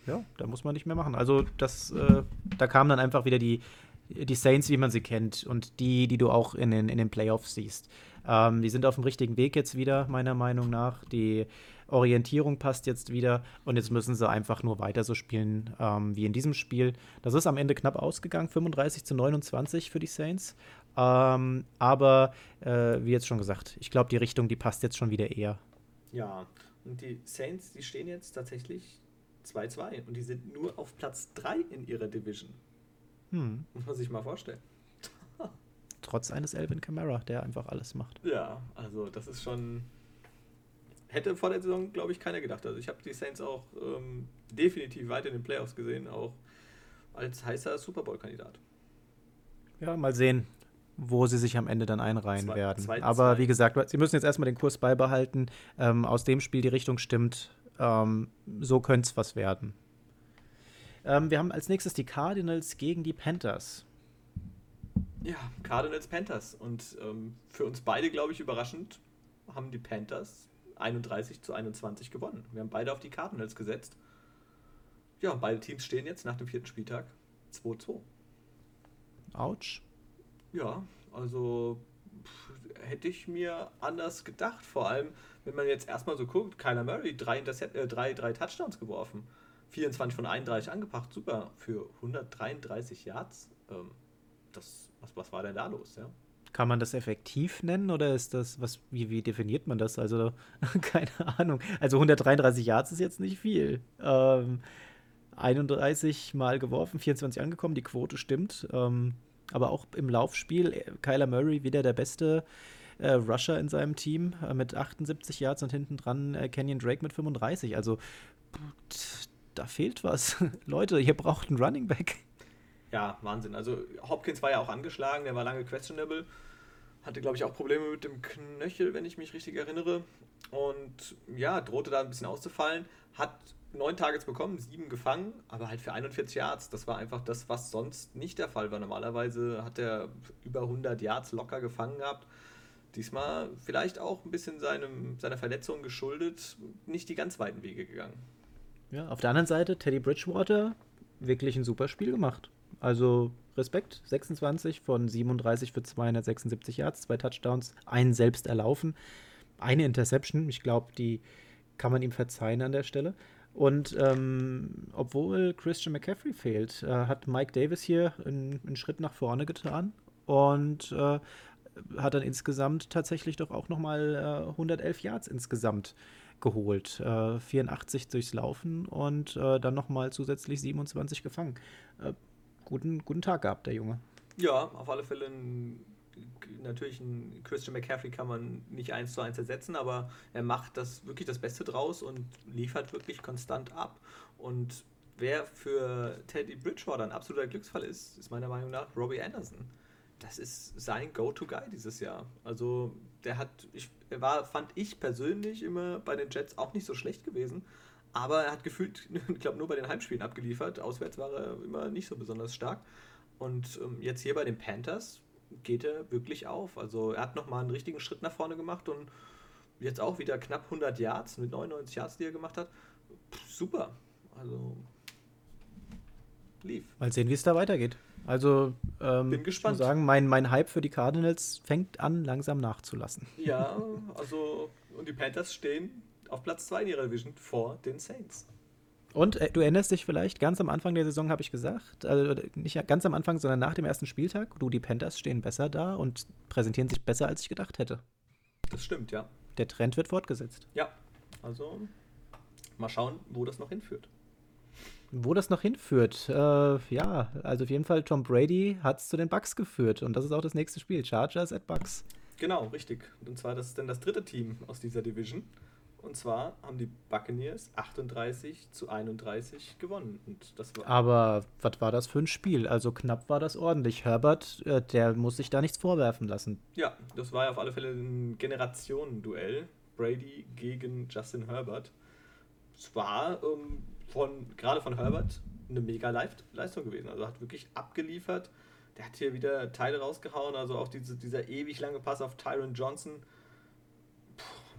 Ja, da muss man nicht mehr machen. Also das, äh, da kamen dann einfach wieder die, die Saints, wie man sie kennt und die, die du auch in den, in den Playoffs siehst. Ähm, die sind auf dem richtigen Weg jetzt wieder, meiner Meinung nach. Die Orientierung passt jetzt wieder und jetzt müssen sie einfach nur weiter so spielen ähm, wie in diesem Spiel. Das ist am Ende knapp ausgegangen, 35 zu 29 für die Saints. Ähm, aber äh, wie jetzt schon gesagt, ich glaube, die Richtung, die passt jetzt schon wieder eher. Ja, und die Saints, die stehen jetzt tatsächlich 2-2 und die sind nur auf Platz 3 in ihrer Division. Hm. Muss man sich mal vorstellen. Trotz eines Elvin Kamara, der einfach alles macht. Ja, also das ist schon. Hätte vor der Saison, glaube ich, keiner gedacht. Also ich habe die Saints auch ähm, definitiv weiter in den Playoffs gesehen, auch als heißer Super Bowl-Kandidat. Ja, mal sehen wo sie sich am Ende dann einreihen zwei, werden. Zwei, Aber zwei. wie gesagt, sie müssen jetzt erstmal den Kurs beibehalten. Ähm, aus dem Spiel die Richtung stimmt. Ähm, so könnte es was werden. Ähm, wir haben als nächstes die Cardinals gegen die Panthers. Ja, Cardinals Panthers. Und ähm, für uns beide, glaube ich, überraschend, haben die Panthers 31 zu 21 gewonnen. Wir haben beide auf die Cardinals gesetzt. Ja, beide Teams stehen jetzt nach dem vierten Spieltag 2-2. Autsch. Ja, also pff, hätte ich mir anders gedacht. Vor allem, wenn man jetzt erstmal so guckt, Kyler Murray, drei, Intercept, äh, drei, drei Touchdowns geworfen, 24 von 31 angebracht, super, für 133 Yards. Ähm, das, was, was war denn da los, ja? Kann man das effektiv nennen oder ist das, was, wie, wie definiert man das? Also, keine Ahnung. Also 133 Yards ist jetzt nicht viel. Ähm, 31 Mal geworfen, 24 angekommen, die Quote stimmt. Ähm, aber auch im Laufspiel, äh, Kyler Murray wieder der beste äh, Rusher in seinem Team äh, mit 78 Yards und hinten dran äh, Kenyon Drake mit 35. Also da fehlt was. Leute, ihr braucht einen Running Back. Ja, Wahnsinn. Also Hopkins war ja auch angeschlagen, der war lange questionable. Hatte, glaube ich, auch Probleme mit dem Knöchel, wenn ich mich richtig erinnere. Und ja, drohte da ein bisschen auszufallen. Hat neun Targets bekommen, sieben gefangen, aber halt für 41 Yards. Das war einfach das, was sonst nicht der Fall war. Normalerweise hat er über 100 Yards locker gefangen gehabt. Diesmal vielleicht auch ein bisschen seinem, seiner Verletzung geschuldet, nicht die ganz weiten Wege gegangen. Ja, auf der anderen Seite, Teddy Bridgewater, wirklich ein super Spiel gemacht. Also Respekt, 26 von 37 für 276 Yards, zwei Touchdowns, einen selbst erlaufen, eine Interception. Ich glaube, die kann man ihm verzeihen an der Stelle. Und ähm, obwohl Christian McCaffrey fehlt, äh, hat Mike Davis hier einen, einen, Schritt nach vorne getan und äh, hat dann insgesamt tatsächlich doch auch nochmal äh, 111 Yards insgesamt geholt. Äh, 84 durchs Laufen und äh, dann nochmal zusätzlich 27 gefangen. Guten, guten Tag gehabt, der Junge. Ja, auf alle Fälle ein, natürlich ein Christian McCaffrey kann man nicht eins zu eins ersetzen, aber er macht das wirklich das Beste draus und liefert wirklich konstant ab. Und wer für Teddy Bridgewater ein absoluter Glücksfall ist, ist meiner Meinung nach Robbie Anderson das ist sein Go-To-Guy dieses Jahr. Also der hat, ich, war, fand ich persönlich immer bei den Jets auch nicht so schlecht gewesen, aber er hat gefühlt, ich glaube, nur bei den Heimspielen abgeliefert. Auswärts war er immer nicht so besonders stark. Und ähm, jetzt hier bei den Panthers geht er wirklich auf. Also er hat nochmal einen richtigen Schritt nach vorne gemacht und jetzt auch wieder knapp 100 Yards mit 99 Yards, die er gemacht hat. Pff, super. Also lief. Mal sehen, wie es da weitergeht. Also, ähm, bin gespannt. Ich muss sagen, mein, mein Hype für die Cardinals fängt an, langsam nachzulassen. Ja, also, und die Panthers stehen auf Platz 2 in ihrer Division vor den Saints. Und äh, du erinnerst dich vielleicht, ganz am Anfang der Saison habe ich gesagt, also nicht ganz am Anfang, sondern nach dem ersten Spieltag, du, die Panthers stehen besser da und präsentieren sich besser, als ich gedacht hätte. Das stimmt, ja. Der Trend wird fortgesetzt. Ja, also mal schauen, wo das noch hinführt. Wo das noch hinführt, äh, ja, also auf jeden Fall Tom Brady hat es zu den Bucks geführt und das ist auch das nächste Spiel, Chargers at Bucks. Genau, richtig. Und zwar das ist dann das dritte Team aus dieser Division. Und zwar haben die Buccaneers 38 zu 31 gewonnen. Und das war Aber was war das für ein Spiel? Also knapp war das ordentlich. Herbert, äh, der muss sich da nichts vorwerfen lassen. Ja, das war ja auf alle Fälle ein Generationenduell. Brady gegen Justin Herbert. Es war ähm, von, gerade von Herbert, eine mega Leistung gewesen. Also hat wirklich abgeliefert. Der hat hier wieder Teile rausgehauen, also auch diese, dieser ewig lange Pass auf Tyron Johnson.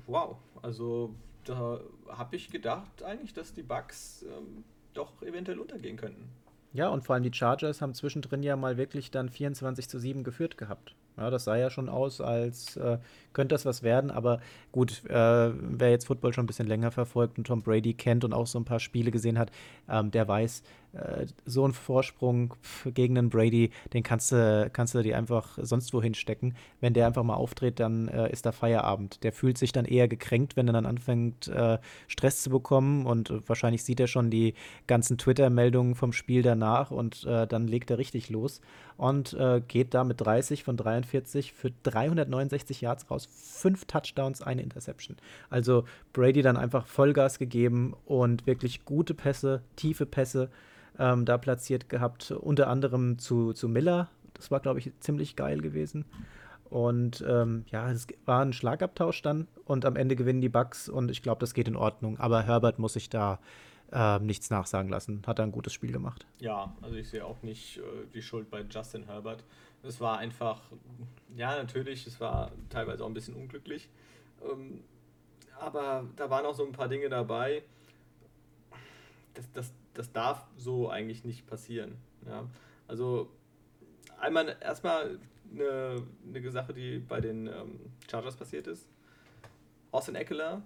Wow, also da habe ich gedacht eigentlich, dass die Bugs ähm, doch eventuell untergehen könnten. Ja, und vor allem die Chargers haben zwischendrin ja mal wirklich dann 24 zu 7 geführt gehabt. Ja, das sah ja schon aus, als äh, könnte das was werden. Aber gut, äh, wer jetzt Football schon ein bisschen länger verfolgt und Tom Brady kennt und auch so ein paar Spiele gesehen hat, ähm, der weiß, äh, so ein Vorsprung gegen einen Brady, den kannst du, kannst du dir einfach sonst wohin stecken. Wenn der einfach mal auftritt, dann äh, ist da Feierabend. Der fühlt sich dann eher gekränkt, wenn er dann anfängt, äh, Stress zu bekommen. Und wahrscheinlich sieht er schon die ganzen Twitter-Meldungen vom Spiel danach und äh, dann legt er richtig los und geht da mit 30 von 33 42 für 369 Yards raus, fünf Touchdowns, eine Interception. Also Brady dann einfach Vollgas gegeben und wirklich gute Pässe, tiefe Pässe ähm, da platziert gehabt, unter anderem zu, zu Miller. Das war, glaube ich, ziemlich geil gewesen. Und ähm, ja, es war ein Schlagabtausch dann und am Ende gewinnen die Bucks und ich glaube, das geht in Ordnung. Aber Herbert muss sich da äh, nichts nachsagen lassen. Hat er ein gutes Spiel gemacht. Ja, also ich sehe auch nicht äh, die Schuld bei Justin Herbert. Es war einfach, ja, natürlich, es war teilweise auch ein bisschen unglücklich. Ähm, aber da waren auch so ein paar Dinge dabei. Das, das, das darf so eigentlich nicht passieren. Ja? Also einmal erstmal eine, eine Sache, die bei den ähm, Chargers passiert ist. Austin Eckler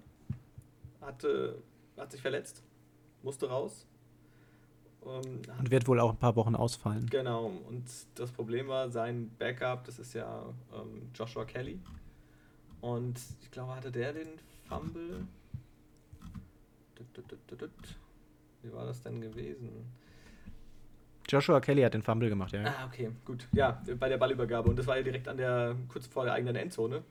hatte, hat sich verletzt, musste raus. Ähm, und wird wohl auch ein paar Wochen ausfallen. Genau, und das Problem war, sein Backup, das ist ja ähm, Joshua Kelly. Und ich glaube, hatte der den Fumble? Wie war das denn gewesen? Joshua Kelly hat den Fumble gemacht, ja. Ah, okay, gut. Ja, bei der Ballübergabe. Und das war ja direkt an der, kurz vor der eigenen Endzone.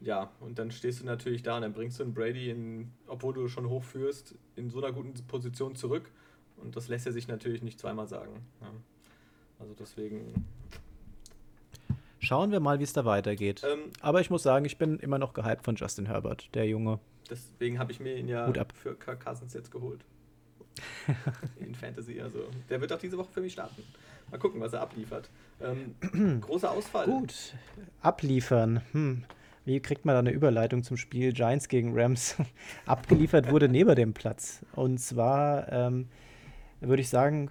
Ja, und dann stehst du natürlich da und dann bringst du einen Brady, in, obwohl du schon hochführst, in so einer guten Position zurück und das lässt er sich natürlich nicht zweimal sagen. Ja. Also deswegen. Schauen wir mal, wie es da weitergeht. Ähm, Aber ich muss sagen, ich bin immer noch gehypt von Justin Herbert, der Junge. deswegen habe ich mir ihn ja für Kirk Cousins jetzt geholt. In Fantasy, also der wird auch diese Woche für mich starten. Mal gucken, was er abliefert. Ähm, großer Ausfall. Gut, abliefern. Hm. Wie kriegt man da eine Überleitung zum Spiel Giants gegen Rams? Abgeliefert wurde neben dem Platz. Und zwar ähm, würde ich sagen,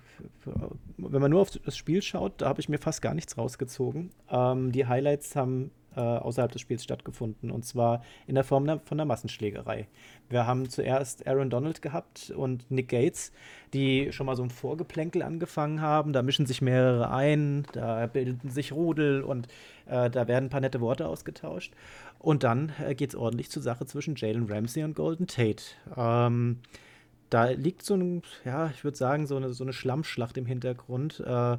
wenn man nur auf das Spiel schaut, da habe ich mir fast gar nichts rausgezogen. Ähm, die Highlights haben äh, außerhalb des Spiels stattgefunden und zwar in der Form von der Massenschlägerei. Wir haben zuerst Aaron Donald gehabt und Nick Gates, die schon mal so ein Vorgeplänkel angefangen haben. Da mischen sich mehrere ein, da bilden sich Rudel und äh, da werden ein paar nette Worte ausgetauscht. Und dann äh, geht es ordentlich zur Sache zwischen Jalen Ramsey und Golden Tate. Ähm, da liegt so ein, ja, ich würde sagen, so eine, so eine Schlammschlacht im Hintergrund. Äh,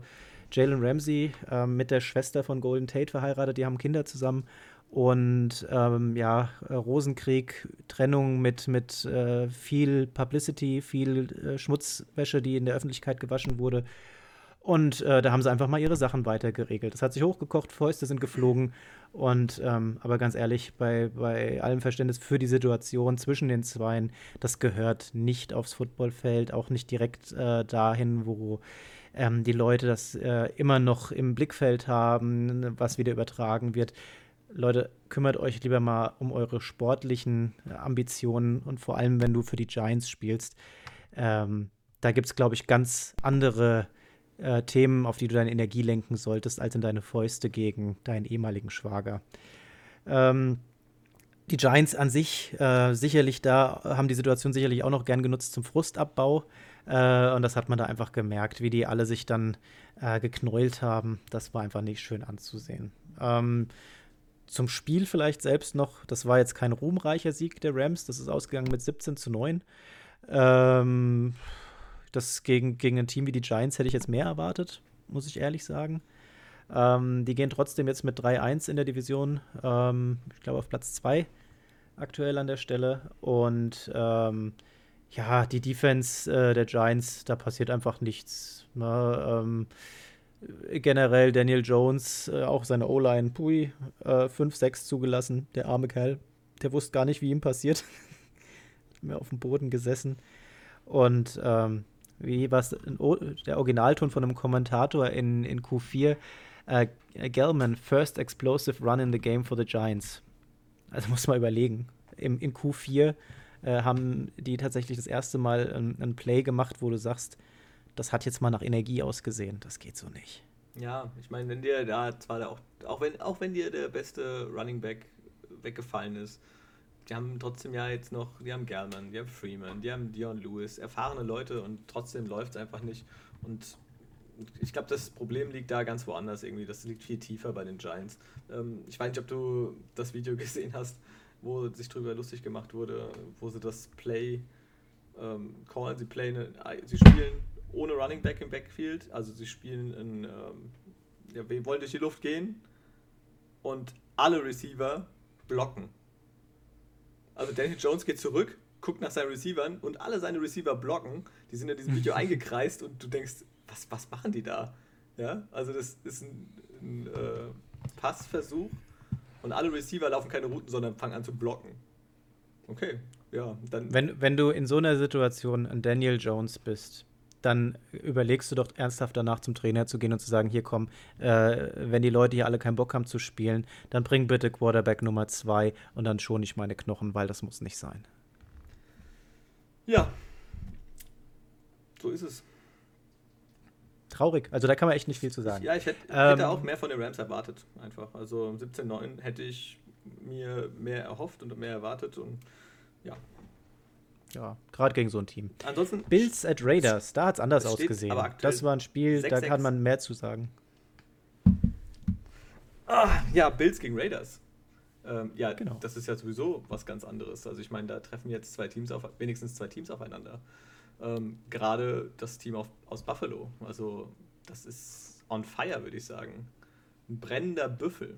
Jalen Ramsey äh, mit der Schwester von Golden Tate verheiratet, die haben Kinder zusammen. Und ähm, ja, Rosenkrieg, Trennung mit, mit äh, viel Publicity, viel äh, Schmutzwäsche, die in der Öffentlichkeit gewaschen wurde. Und äh, da haben sie einfach mal ihre Sachen weiter geregelt. Das hat sich hochgekocht, Fäuste sind geflogen. Und ähm, aber ganz ehrlich, bei, bei allem Verständnis für die Situation zwischen den Zweien, das gehört nicht aufs Footballfeld, auch nicht direkt äh, dahin, wo ähm, die Leute das äh, immer noch im Blickfeld haben, was wieder übertragen wird. Leute, kümmert euch lieber mal um eure sportlichen äh, Ambitionen und vor allem, wenn du für die Giants spielst. Ähm, da gibt es, glaube ich, ganz andere äh, Themen, auf die du deine Energie lenken solltest, als in deine Fäuste gegen deinen ehemaligen Schwager. Ähm, die Giants an sich äh, sicherlich da, haben die Situation sicherlich auch noch gern genutzt zum Frustabbau. Äh, und das hat man da einfach gemerkt, wie die alle sich dann äh, geknäult haben. Das war einfach nicht schön anzusehen. Ähm, zum Spiel vielleicht selbst noch, das war jetzt kein ruhmreicher Sieg der Rams, das ist ausgegangen mit 17 zu 9. Ähm, das gegen, gegen ein Team wie die Giants hätte ich jetzt mehr erwartet, muss ich ehrlich sagen. Ähm, die gehen trotzdem jetzt mit 3-1 in der Division, ähm, ich glaube auf Platz 2 aktuell an der Stelle. Und ähm, ja, die Defense äh, der Giants, da passiert einfach nichts. Ne? Ähm, generell Daniel Jones, äh, auch seine O-Line, pui, äh, 5-6 zugelassen, der arme Kerl. Der wusste gar nicht, wie ihm passiert. Mir auf dem Boden gesessen. Und ähm, wie war der Originalton von einem Kommentator in, in Q4? Äh, Gelman, first explosive run in the game for the Giants. Also muss man überlegen. Im, in Q4 äh, haben die tatsächlich das erste Mal ein, ein, Play gemacht, wo du sagst, das hat jetzt mal nach Energie ausgesehen. Das geht so nicht. Ja, ich meine, wenn dir da zwar auch, auch wenn, auch wenn dir der beste Running Back weggefallen ist, die haben trotzdem ja jetzt noch, die haben German, die haben Freeman, die haben Dion Lewis, erfahrene Leute und trotzdem läuft es einfach nicht. Und ich glaube, das Problem liegt da ganz woanders irgendwie. Das liegt viel tiefer bei den Giants. Ähm, ich weiß nicht, ob du das Video gesehen hast, wo sich darüber lustig gemacht wurde, wo sie das Play ähm, callen. Sie, play eine, sie spielen ohne Running Back im Backfield. Also sie spielen in, ähm, ja, wir wollen durch die Luft gehen und alle Receiver blocken. Also Daniel Jones geht zurück, guckt nach seinen Receivern und alle seine Receiver blocken. Die sind in diesem Video eingekreist und du denkst, was, was machen die da? Ja, also das ist ein, ein äh, Passversuch und alle Receiver laufen keine Routen, sondern fangen an zu blocken. Okay, ja, dann. Wenn, wenn du in so einer Situation ein Daniel Jones bist, dann überlegst du doch ernsthaft danach zum Trainer zu gehen und zu sagen, hier komm, äh, wenn die Leute hier alle keinen Bock haben zu spielen, dann bring bitte Quarterback Nummer zwei und dann schon ich meine Knochen, weil das muss nicht sein. Ja, so ist es. Traurig, also da kann man echt nicht viel zu sagen. Ja, ich hätte, ähm, hätte auch mehr von den Rams erwartet, einfach. Also 17-9 hätte ich mir mehr erhofft und mehr erwartet und ja, ja, gerade gegen so ein Team. Ansonsten Bills at Raiders, da hat es anders ausgesehen. Das war ein Spiel, 6, da kann man mehr zu sagen. Ah, ja, Bills gegen Raiders. Ähm, ja, genau. das ist ja sowieso was ganz anderes. Also ich meine, da treffen jetzt zwei Teams auf, wenigstens zwei Teams aufeinander. Ähm, gerade das Team auf, aus Buffalo. Also das ist on fire, würde ich sagen. Ein brennender Büffel.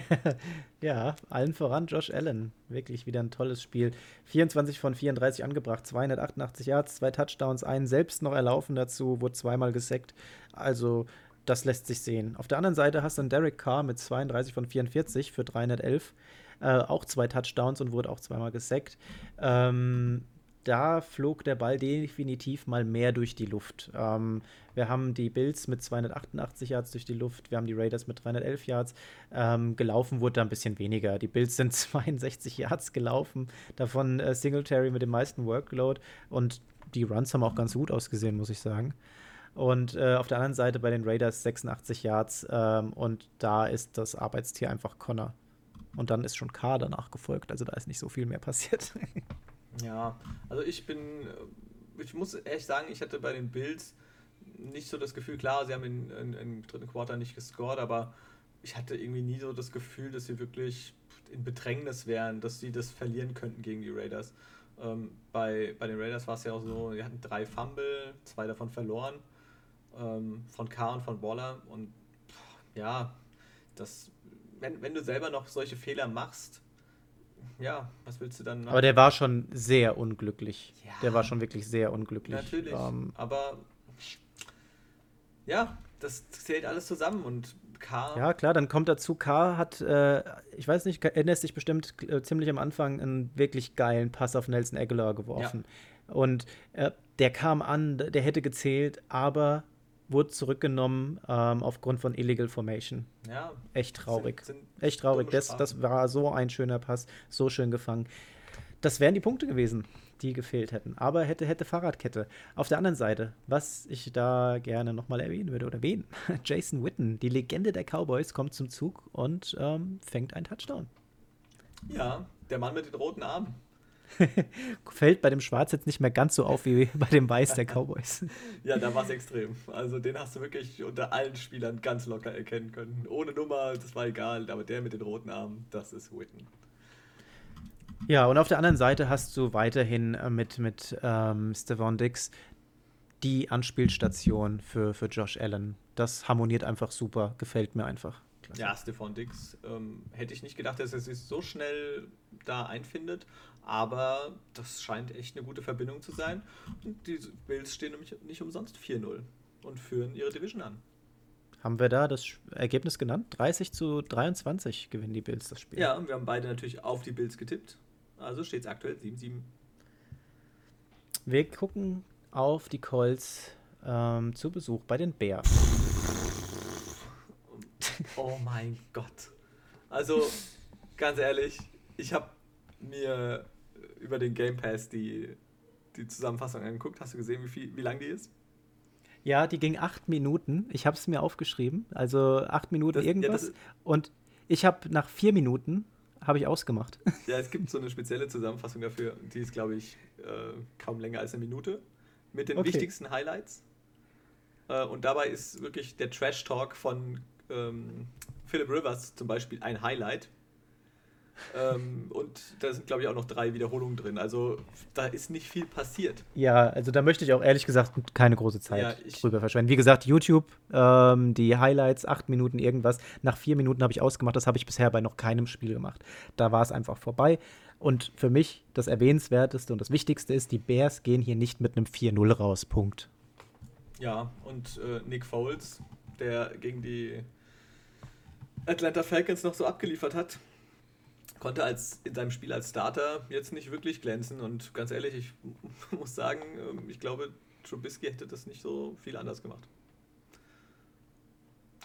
ja, allen voran Josh Allen. Wirklich wieder ein tolles Spiel. 24 von 34 angebracht, 288 Yards, zwei Touchdowns, einen selbst noch erlaufen dazu, wurde zweimal gesackt. Also das lässt sich sehen. Auf der anderen Seite hast du dann Derek Carr mit 32 von 44 für 311. Äh, auch zwei Touchdowns und wurde auch zweimal gesackt. Ähm, da flog der Ball definitiv mal mehr durch die Luft. Ähm, wir haben die Bills mit 288 Yards durch die Luft, wir haben die Raiders mit 311 Yards. Ähm, gelaufen wurde da ein bisschen weniger. Die Bills sind 62 Yards gelaufen, davon äh, Singletary mit dem meisten Workload und die Runs haben auch ganz gut ausgesehen, muss ich sagen. Und äh, auf der anderen Seite bei den Raiders 86 Yards ähm, und da ist das Arbeitstier einfach Connor. Und dann ist schon K danach gefolgt, also da ist nicht so viel mehr passiert. Ja, also ich bin, äh, ich muss ehrlich sagen, ich hatte bei den Bills nicht so das Gefühl, klar, sie haben im dritten Quarter nicht gescored, aber ich hatte irgendwie nie so das Gefühl, dass sie wirklich in Bedrängnis wären, dass sie das verlieren könnten gegen die Raiders. Ähm, bei, bei den Raiders war es ja auch so, sie hatten drei Fumble, zwei davon verloren, ähm, von K und von Waller und pff, ja, das, wenn, wenn du selber noch solche Fehler machst, ja, was willst du dann machen? Aber der war schon sehr unglücklich. Ja. Der war schon wirklich sehr unglücklich. Natürlich, Ähm, aber ja, das zählt alles zusammen und K. ja, klar, dann kommt dazu, K hat, äh, ich weiß nicht, erinnerst dich bestimmt äh, ziemlich am Anfang einen wirklich geilen Pass auf Nelson Aguilar geworfen. Und äh, der kam an, der hätte gezählt, aber wurde zurückgenommen ähm, aufgrund von Illegal Formation. ja, Echt traurig. Sind, sind Echt traurig. Das, das war so ein schöner Pass, so schön gefangen. Das wären die Punkte gewesen, die gefehlt hätten. Aber hätte, hätte Fahrradkette. Auf der anderen Seite, was ich da gerne nochmal erwähnen würde oder wen? Jason Witten, die Legende der Cowboys, kommt zum Zug und ähm, fängt einen Touchdown. Ja, der Mann mit den roten Armen. Fällt bei dem Schwarz jetzt nicht mehr ganz so auf wie bei dem Weiß der Cowboys. Ja, da war es extrem. Also den hast du wirklich unter allen Spielern ganz locker erkennen können. Ohne Nummer, das war egal, aber der mit den roten Armen, das ist Witten. Ja, und auf der anderen Seite hast du weiterhin äh, mit, mit ähm, Stephon Dix die Anspielstation für, für Josh Allen. Das harmoniert einfach super, gefällt mir einfach. Klasse. Ja, Stefan Dix ähm, hätte ich nicht gedacht, dass er sich so schnell da einfindet, aber das scheint echt eine gute Verbindung zu sein. Und die Bills stehen nämlich nicht umsonst 4-0 und führen ihre Division an. Haben wir da das Ergebnis genannt? 30 zu 23 gewinnen die Bills das Spiel. Ja, und wir haben beide natürlich auf die Bills getippt. Also steht es aktuell 7-7. Wir gucken auf die Colts ähm, zu Besuch bei den Bears. Oh mein Gott. Also, ganz ehrlich, ich habe mir über den Game Pass die, die Zusammenfassung angeguckt. Hast du gesehen, wie, viel, wie lang die ist? Ja, die ging acht Minuten. Ich habe es mir aufgeschrieben. Also acht Minuten Das- ja, irgendwas. ist- und ich habe nach vier Minuten habe ich ausgemacht. Ja, es gibt so eine spezielle Zusammenfassung dafür. Die ist, glaube ich, äh, kaum länger als eine Minute. Mit den Okay. wichtigsten Highlights. Äh, und dabei ist wirklich der Trash-Talk von ähm, Philip Rivers zum Beispiel ein Highlight. ähm, und da sind, glaube ich, auch noch drei Wiederholungen drin. Also da ist nicht viel passiert. Ja, also da möchte ich auch ehrlich gesagt keine große Zeit Ja, drüber verschwenden. Wie gesagt, YouTube, ähm, die Highlights, acht Minuten irgendwas. Nach vier Minuten habe ich ausgemacht. Das habe ich bisher bei noch keinem Spiel gemacht. Da war es einfach vorbei. Und für mich das Erwähnenswerteste und das Wichtigste ist, die Bears gehen hier nicht mit einem 4-0 raus. Punkt. Ja, und äh, Nick Foles, der gegen die Atlanta Falcons noch so abgeliefert hat, konnte als in seinem Spiel als Starter jetzt nicht wirklich glänzen. Und ganz ehrlich, ich muss sagen, ähm, ich glaube, Trubisky hätte das nicht so viel anders gemacht.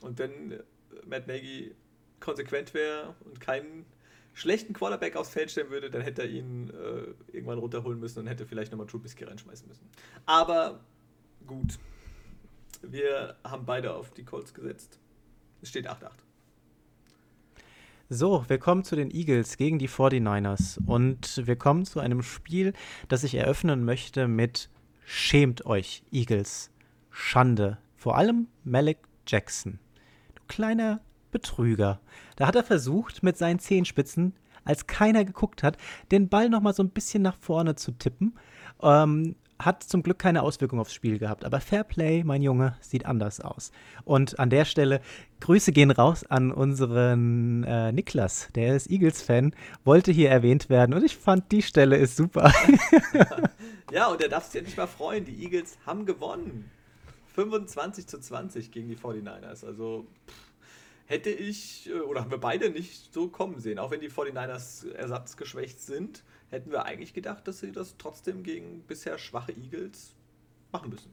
Und wenn äh, Matt Nagy konsequent wäre und keinen schlechten Quarterback aufs Feld stellen würde, dann hätte er ihn äh, irgendwann runterholen müssen und hätte vielleicht nochmal Trubisky reinschmeißen müssen. Aber gut, wir haben beide auf die Colts gesetzt. Es steht 8-8. So, wir kommen zu den Eagles gegen die 49ers. Und wir kommen zu einem Spiel, das ich eröffnen möchte mit Schämt euch, Eagles. Schande. Vor allem Malik Jackson. Du kleiner Betrüger. Da hat er versucht, mit seinen Zehenspitzen, als keiner geguckt hat, den Ball nochmal so ein bisschen nach vorne zu tippen. Ähm, hat zum Glück keine Auswirkung aufs Spiel gehabt. Aber Fairplay, mein Junge, sieht anders aus. Und an der Stelle, Grüße gehen raus an unseren äh, Niklas, der ist Eagles-Fan, wollte hier erwähnt werden und ich fand, die Stelle ist super. Ja, und er darf sich nicht mal freuen. Die Eagles haben gewonnen. 25 zu 20 gegen die 49ers. Also hätte ich, äh, oder haben wir beide nicht so kommen sehen. Auch wenn die 49ers ersatzgeschwächt sind, hätten wir eigentlich gedacht, dass sie das trotzdem gegen bisher schwache Eagles machen müssen.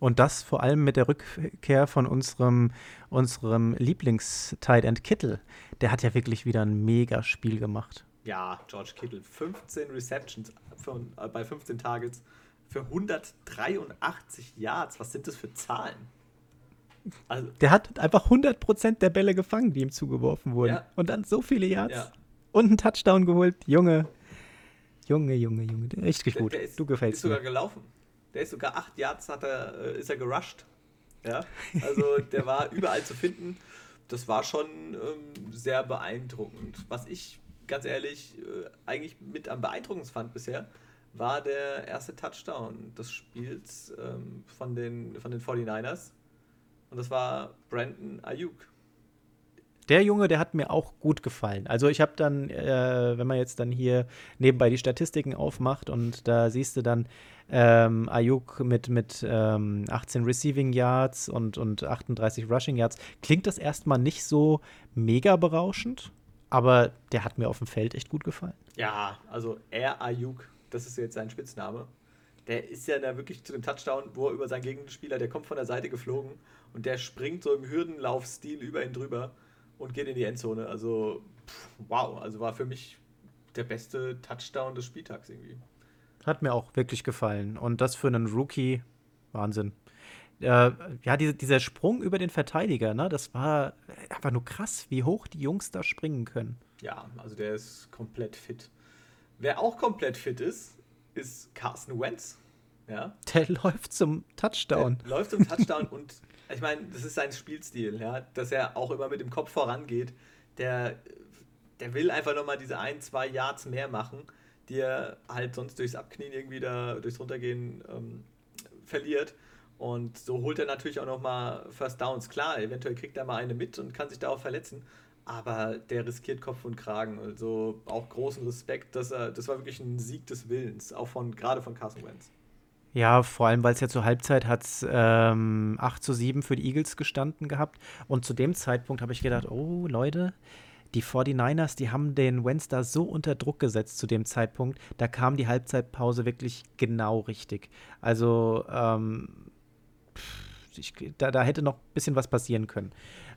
Und das vor allem mit der Rückkehr von unserem, unserem Lieblings-Tight End Kittel. Der hat ja wirklich wieder ein mega Spiel gemacht. Ja, George Kittle, 15 Receptions von, äh, bei 15 Targets für 183 Yards. Was sind das für Zahlen? Also, der hat einfach 100% der Bälle gefangen, die ihm zugeworfen wurden. Ja. Und dann so viele Yards. Ja. Und einen Touchdown geholt. Junge. Junge, Junge, Junge. Richtig gut. Der ist, du gefällst ist sogar mir. gelaufen. Der ist sogar 8 Yards hat er, äh, ist er gerusht. Ja, also der war überall zu finden. Das war schon ähm, sehr beeindruckend. Was ich ganz ehrlich äh, eigentlich mit am beeindruckendsten fand bisher, war der erste Touchdown des Spiels ähm, von, den, von den 49ers. Und das war Brandon Ayuk. Der Junge, der hat mir auch gut gefallen. Also ich habe dann, äh, wenn man jetzt dann hier nebenbei die Statistiken aufmacht und da siehst du dann ähm, Ayuk mit, mit ähm, 18 Receiving Yards und, und 38 Rushing Yards, klingt das erstmal nicht so mega berauschend, aber der hat mir auf dem Feld echt gut gefallen. Ja, also er Ayuk, das ist jetzt sein Spitzname. Der ist ja da wirklich zu dem Touchdown, wo er über seinen Gegenspieler, der kommt von der Seite geflogen und der springt so im Hürdenlaufstil über ihn drüber und geht in die Endzone. Also, pff, wow, also war für mich der beste Touchdown des Spieltags irgendwie. Hat mir auch wirklich gefallen. Und das für einen Rookie, Wahnsinn. Äh, ja, diese, dieser Sprung über den Verteidiger, ne, das war einfach nur krass, wie hoch die Jungs da springen können. Ja, also der ist komplett fit. Wer auch komplett fit ist, ist Carson Wentz. Ja. Der läuft zum Touchdown. Der läuft zum Touchdown und ich meine, das ist sein Spielstil, ja, dass er auch immer mit dem Kopf vorangeht. Der, der will einfach nochmal diese ein, zwei Yards mehr machen, die er halt sonst durchs Abknien irgendwie da, durchs Runtergehen ähm, verliert. Und so holt er natürlich auch nochmal First Downs. Klar, eventuell kriegt er mal eine mit und kann sich darauf verletzen. Aber der riskiert Kopf und Kragen. Also auch großen Respekt. Dass er, das war wirklich ein Sieg des Willens, auch von gerade von Carson Wentz. Ja, vor allem, weil es ja zur Halbzeit hat ähm, 8 zu 7 für die Eagles gestanden gehabt. Und zu dem Zeitpunkt habe ich gedacht, oh Leute, die 49ers, die haben den Wentz so unter Druck gesetzt zu dem Zeitpunkt. Da kam die Halbzeitpause wirklich genau richtig. Also ähm, ich, da, da hätte noch ein bisschen was passieren können.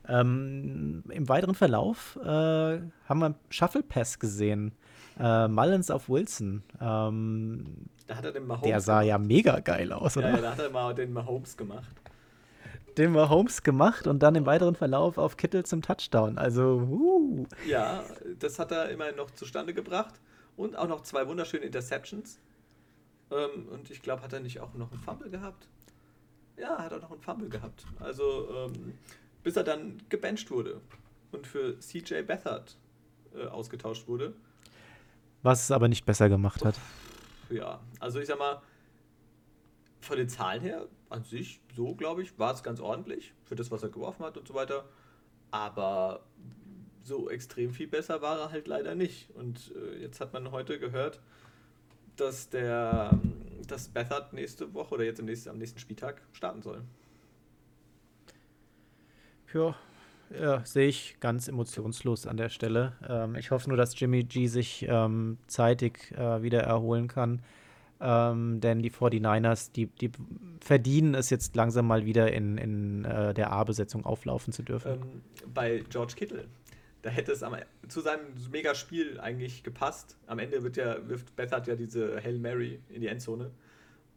Ähm, Im weiteren Verlauf äh, haben wir Shuffle Pass gesehen. Äh, Mullins auf Wilson. Ähm, er der sah ja mega geil aus, oder? Ja, da hat er mal den Mahomes gemacht. Den Mahomes gemacht und dann im weiteren Verlauf auf Kittel zum Touchdown. Also, uh. Ja, das hat er immerhin noch zustande gebracht. Und auch noch zwei wunderschöne Interceptions. Ähm, und ich glaube, hat er nicht auch noch einen Fumble gehabt? Ja, hat er noch einen Fumble gehabt. Also, ähm, bis er dann gebencht wurde und für CJ Beathard äh, ausgetauscht wurde. Was es aber nicht besser gemacht hat. Ja, also ich sag mal, von den Zahlen her, an sich, so glaube ich, war es ganz ordentlich für das, was er geworfen hat und so weiter. Aber so extrem viel besser war er halt leider nicht. Und äh, jetzt hat man heute gehört, dass der dass Bethard nächste Woche oder jetzt im nächsten, am nächsten Spieltag starten soll. Ja, ja sehe ich ganz emotionslos an der Stelle. Ähm, ich hoffe nur, dass Jimmy G sich ähm, zeitig äh, wieder erholen kann. Ähm, denn die 49ers, die, die verdienen es jetzt langsam mal wieder in, in äh, der A-Besetzung auflaufen zu dürfen. Ähm, bei George Kittle, da hätte es am, zu seinem Mega-Spiel eigentlich gepasst. Am Ende wird ja, wirft Bethard ja diese Hail Mary in die Endzone.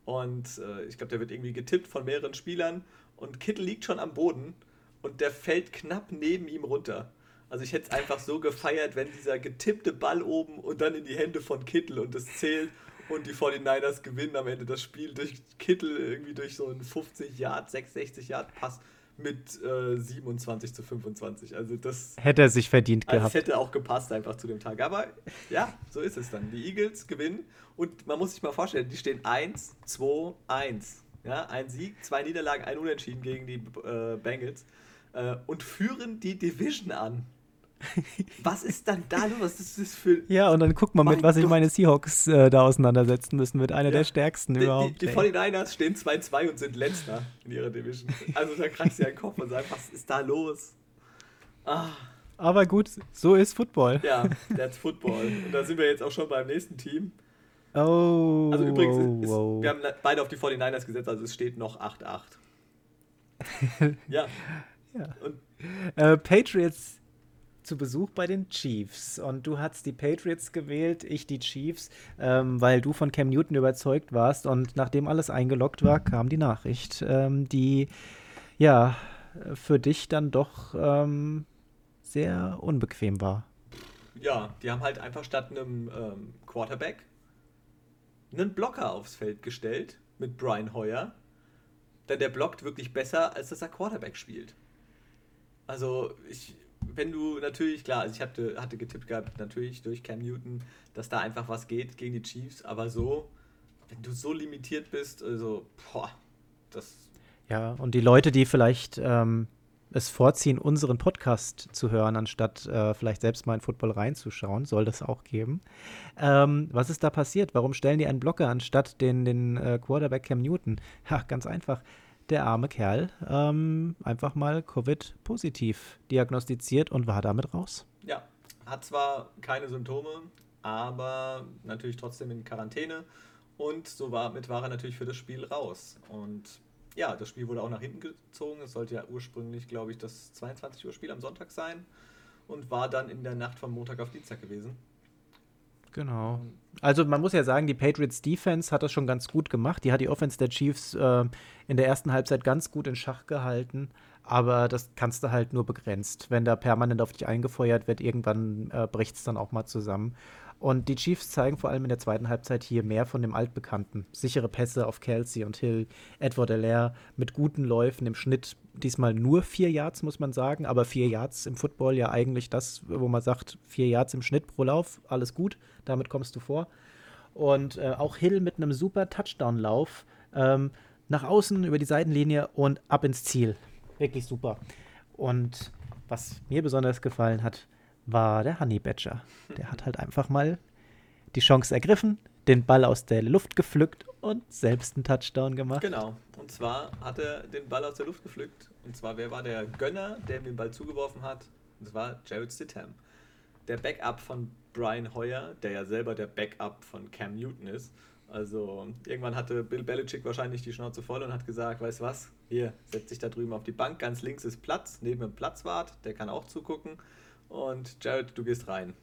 Und äh, ich glaube, der wird irgendwie getippt von mehreren Spielern. Und Kittle liegt schon am Boden und der fällt knapp neben ihm runter. Also ich hätte es einfach so gefeiert, wenn dieser getippte Ball oben und dann in die Hände von Kittel und das zählt und die 49ers gewinnen am Ende das Spiel durch Kittel irgendwie durch so einen 50 Yard, 66 Yard Pass mit äh, 27 zu 25. Also das hätte er sich verdient also gehabt. Es hätte auch gepasst einfach zu dem Tag. Aber ja, so ist es dann. Die Eagles gewinnen und man muss sich mal vorstellen, die stehen 1, 2, 1. Ja, ein Sieg, zwei Niederlagen, ein Unentschieden gegen die äh, Bengals äh, und führen die Division an. Was ist dann da los? Was ist das für. Ja, und dann guck mal, mit was sich meine Seahawks äh, da auseinandersetzen müssen, mit einer Ja. der stärksten Die, die, überhaupt. die ey. 49ers stehen 2-2 und sind letzter in ihrer Division. Also da kratzt ja den Kopf und sagt, was ist da los? Ah, Aber gut, so ist Football. ja, that's Football. Und da sind wir jetzt auch schon beim nächsten Team. Oh, Also übrigens, ist, wow. wir haben beide auf die 49ers gesetzt, also es steht noch 8-8. ja. Ja. Und Äh, Patriots zu Besuch bei den Chiefs. Und du hast die Patriots gewählt, ich die Chiefs, ähm, weil du von Cam Newton überzeugt warst. Und nachdem alles eingeloggt war, kam die Nachricht, ähm, die ja für dich dann doch ähm, sehr unbequem war. ja, die haben halt einfach statt einem ähm, Quarterback einen Blocker aufs Feld gestellt mit Brian Hoyer. Denn der blockt wirklich besser, als dass er Quarterback spielt. Also, ich, wenn du natürlich, klar, also ich hatte, hatte getippt gehabt, natürlich durch Cam Newton, dass da einfach was geht gegen die Chiefs, aber so, wenn du so limitiert bist, also, boah, das, Ja, und die Leute, die vielleicht ähm, es vorziehen, unseren Podcast zu hören, anstatt äh, vielleicht selbst mal in Football reinzuschauen, soll das auch geben. Ähm, was ist da passiert? Warum stellen die einen Blocker anstatt den, den äh, Quarterback Cam Newton? Ja, ganz einfach. Der arme Kerl ähm, einfach mal Covid-positiv diagnostiziert und war damit raus. ja, hat zwar keine Symptome, aber natürlich trotzdem in Quarantäne und so war, mit war er natürlich für das Spiel raus. Und ja, das Spiel wurde auch nach hinten gezogen. Es sollte ja ursprünglich, glaube ich, das 22 Uhr Spiel am Sonntag sein und war dann in der Nacht vom Montag auf Dienstag gewesen. Genau. Also man muss ja sagen, die Patriots Defense hat das schon ganz gut gemacht. Die hat die Offense der Chiefs äh, in der ersten Halbzeit ganz gut in Schach gehalten. Aber das kannst du halt nur begrenzt. Wenn da permanent auf dich eingefeuert wird, irgendwann äh, bricht es dann auch mal zusammen. Und die Chiefs zeigen vor allem in der zweiten Halbzeit hier mehr von dem Altbekannten. Sichere Pässe auf Kelsey und Hill, Edward Allaire mit guten Läufen im Schnitt. Diesmal nur vier Yards, muss man sagen. Aber vier Yards im Football ja eigentlich das, wo man sagt, vier Yards im Schnitt pro Lauf, alles gut. Damit kommst du vor. Und äh, auch Hill mit einem super Touchdown-Lauf ähm, nach außen über die Seitenlinie und ab ins Ziel. Wirklich super. Und was mir besonders gefallen hat, war der Honey Badger. Der hat halt einfach mal die Chance ergriffen, den Ball aus der Luft gepflückt und selbst einen Touchdown gemacht. Genau. Und zwar hat er den Ball aus der Luft gepflückt. Und zwar, wer war der Gönner, der ihm den Ball zugeworfen hat? Und das war Jared Stidham. Der Backup von Brian Hoyer, der ja selber der Backup von Cam Newton ist. Also irgendwann hatte Bill Belichick wahrscheinlich die Schnauze voll und hat gesagt, weißt was, hier, setz dich da drüben auf die Bank, ganz links ist Platz, neben dem Platzwart, der kann auch zugucken. Und Jared, du gehst rein.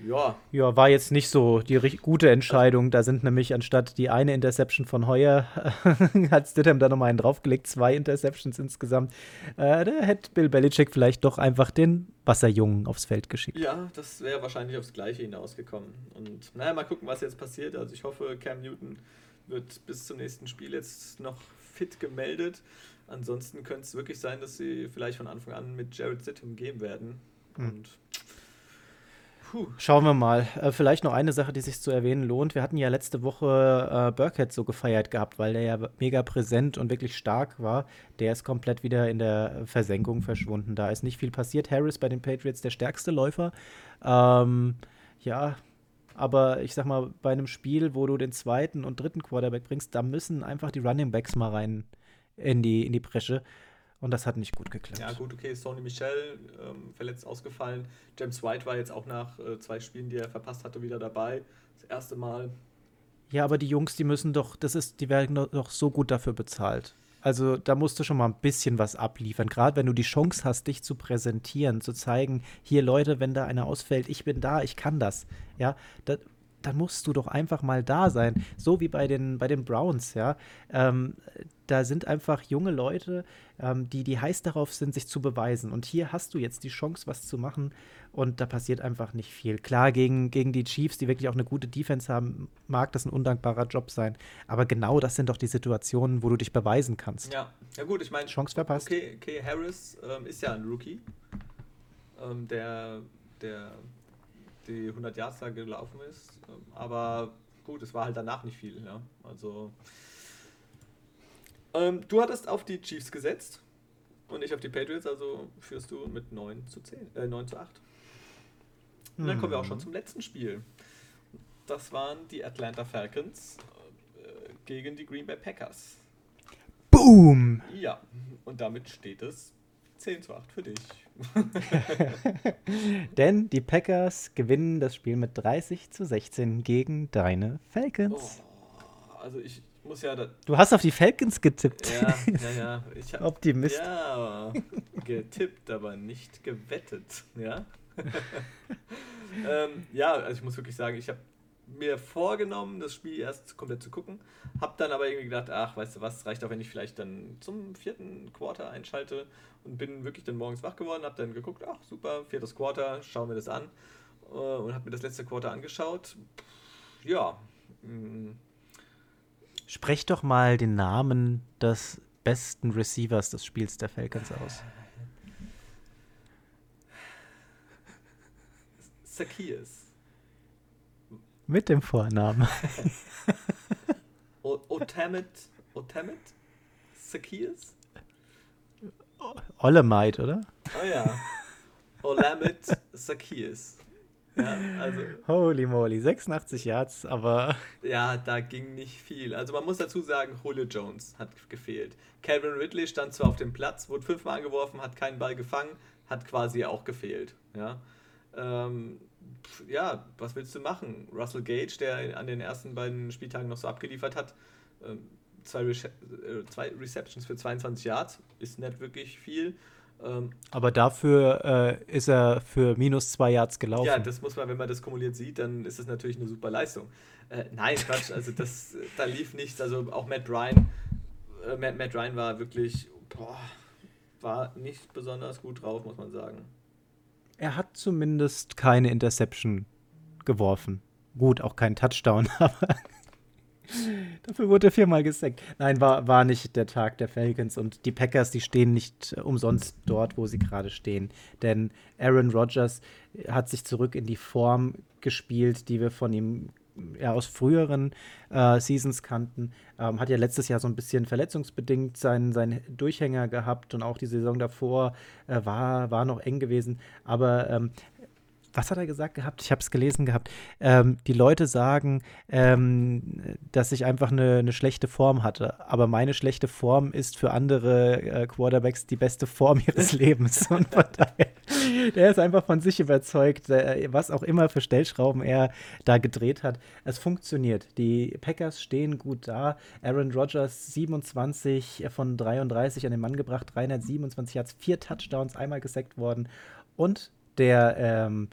Ja, Ja, war jetzt nicht so die gute Entscheidung. Da sind nämlich anstatt die eine Interception von Heuer, hat Stidham da nochmal einen draufgelegt, zwei Interceptions insgesamt. Äh, da hätte Bill Belichick vielleicht doch einfach den Wasserjungen aufs Feld geschickt. Ja, das wäre wahrscheinlich aufs Gleiche hinausgekommen. Und naja, mal gucken, was jetzt passiert. Also ich hoffe, Cam Newton wird bis zum nächsten Spiel jetzt noch fit gemeldet. Ansonsten könnte es wirklich sein, dass sie vielleicht von Anfang an mit Jared Sittem gehen werden. Hm. Und puh, Schauen wir mal. Äh, vielleicht noch eine Sache, die sich zu erwähnen lohnt. Wir hatten ja letzte Woche äh, Burkhead so gefeiert gehabt, weil der ja mega präsent und wirklich stark war. Der ist komplett wieder in der Versenkung verschwunden. Da ist nicht viel passiert. Harris bei den Patriots der stärkste Läufer. Ähm, ja, aber ich sag mal, bei einem Spiel, wo du den zweiten und dritten Quarterback bringst, da müssen einfach die Running Backs mal rein in die, in die Bresche. Und das hat nicht gut geklappt. ja gut, okay, Sony Michel ähm, verletzt ausgefallen. James White war jetzt auch nach äh, zwei Spielen, die er verpasst hatte, wieder dabei. Das erste Mal. Ja, aber die Jungs, die müssen doch, das ist, die werden doch- so gut dafür bezahlt. Also da musst du schon mal ein bisschen was abliefern. Gerade wenn du die Chance hast, dich zu präsentieren, zu zeigen, hier Leute, wenn da einer ausfällt, ich bin da, ich kann das. Ja, da, dann musst du doch einfach mal da sein. So wie bei den, bei den Browns, ja. Ähm, da sind einfach junge Leute, ähm, die, die heiß darauf sind, sich zu beweisen. Und hier hast du jetzt die Chance, was zu machen. Und da passiert einfach nicht viel. Klar, gegen, gegen die Chiefs, die wirklich auch eine gute Defense haben, mag das ein undankbarer Job sein. Aber genau das sind doch die Situationen, wo du dich beweisen kannst. Ja, ja gut, ich meine, Chance verpasst. Okay, okay Harris ähm, ist ja ein Rookie, ähm, der, der die 100 Yards da gelaufen ist. Aber gut, es war halt danach nicht viel. Ja? Also, ähm, du hattest auf die Chiefs gesetzt. und nicht auf die Patriots, also führst du mit 9 zu 10, äh, 9 zu 8. Und dann kommen wir auch schon zum letzten Spiel. Das waren die Atlanta Falcons äh, gegen die Green Bay Packers. Boom! Ja, und damit steht es 10 zu 8 für dich. Denn die Packers gewinnen das Spiel mit 30 zu 16 gegen deine Oh, Falcons. also ich muss ja, Du hast auf die Falcons getippt. ja, ja, ja, ich habe Optimist. ja getippt, aber nicht gewettet, ja. ähm, ja, also ich muss wirklich sagen, ich habe mir vorgenommen, das Spiel erst komplett zu gucken, habe dann aber irgendwie gedacht, ach, weißt du was, reicht auch, wenn ich vielleicht dann zum vierten Quarter einschalte und bin wirklich dann morgens wach geworden, habe dann geguckt, ach super, viertes Quarter, schau mir das an äh, und habe mir das letzte Quarter angeschaut. Ja, mm, Sprech doch mal den Namen des besten Receivers des Spiels der Falcons aus. Zacchaeus. Mit dem Vornamen. Otamit, Otamit? Zacchaeus? Olemite, oder? Oh ja. Olamit Zacchaeus. Ja, also, Holy moly, 86 Yards, aber ja, da ging nicht viel. Also man muss dazu sagen, Julio Jones hat gefehlt. Calvin Ridley stand zwar auf dem Platz, wurde fünfmal angeworfen, hat keinen Ball gefangen, hat quasi auch gefehlt. Ja, ähm, ja was willst du machen? Russell Gage, der an den ersten beiden Spieltagen noch so abgeliefert hat, ähm, zwei, Rece äh, zwei Receptions für 22 Yards, ist nicht wirklich viel. Ähm, aber dafür äh, ist er für minus zwei Yards gelaufen. Ja, das muss man, wenn man das kumuliert sieht, dann ist das natürlich eine super Leistung. Äh, nein, Quatsch, also das, da lief nichts. Also auch Matt Ryan, äh, Matt, Matt Ryan war wirklich, boah, war nicht besonders gut drauf, muss man sagen. Er hat zumindest keine Interception geworfen. Gut, auch keinen Touchdown, aber dafür wurde er viermal gesackt. Nein, war, war nicht der Tag der Falcons und die Packers, die stehen nicht äh, umsonst dort, wo sie gerade stehen. Denn Aaron Rodgers hat sich zurück in die Form gespielt, die wir von ihm ja, aus früheren äh, Seasons kannten. Ähm, hat ja letztes Jahr so ein bisschen verletzungsbedingt seinen, seinen Durchhänger gehabt und auch die Saison davor äh, war, war noch eng gewesen. Aber ähm, was hat er gesagt gehabt? Ich habe es gelesen gehabt. Ähm, die Leute sagen, ähm, dass ich einfach eine, eine, schlechte Form hatte. Aber meine schlechte Form ist für andere äh, Quarterbacks die beste Form ihres Lebens. Und von daher, der ist einfach von sich überzeugt, äh, was auch immer für Stellschrauben er da gedreht hat. Es funktioniert. Die Packers stehen gut da. Aaron Rodgers 27 von 33 an den Mann gebracht, 327 Yards, vier Touchdowns, einmal gesackt worden. Und der ähm,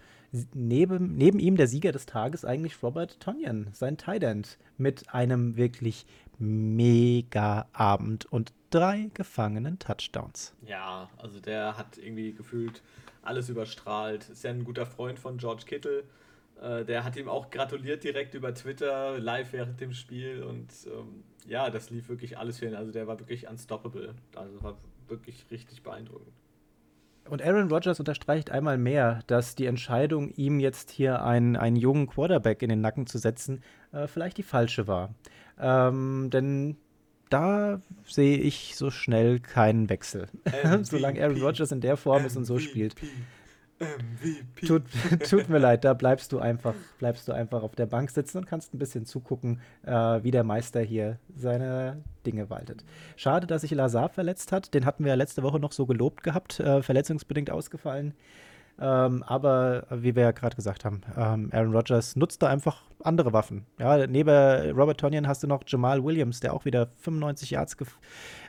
neben, neben ihm der Sieger des Tages eigentlich Robert Tonyan, sein Tight End, mit einem wirklich mega Abend und drei gefangenen Touchdowns. Ja, also der hat irgendwie gefühlt alles überstrahlt. Ist ja ein guter Freund von George Kittle. Äh, der hat ihm auch gratuliert direkt über Twitter, live während dem Spiel. Und ähm, ja, das lief wirklich alles ihn. Also der war wirklich unstoppable. Also war wirklich richtig beeindruckend. Und Aaron Rodgers unterstreicht einmal mehr, dass die Entscheidung, ihm jetzt hier einen, einen jungen Quarterback in den Nacken zu setzen, äh, vielleicht die falsche war. Ähm, denn da sehe ich so schnell keinen Wechsel. Solange Aaron Rodgers in der Form ist und so spielt. MVP. Tut, tut, mir leid, da bleibst du einfach, bleibst du einfach auf der Bank sitzen und kannst ein bisschen zugucken, äh, wie der Meister hier seine Dinge waltet. Schade, dass sich Lazar verletzt hat. Den hatten wir ja letzte Woche noch so gelobt gehabt, äh, verletzungsbedingt ausgefallen. Ähm, aber wie wir ja gerade gesagt haben, ähm, Aaron Rodgers nutzt da einfach andere Waffen. Ja, neben Robert Tonyan hast du noch Jamal Williams, der auch wieder 95 Yards gef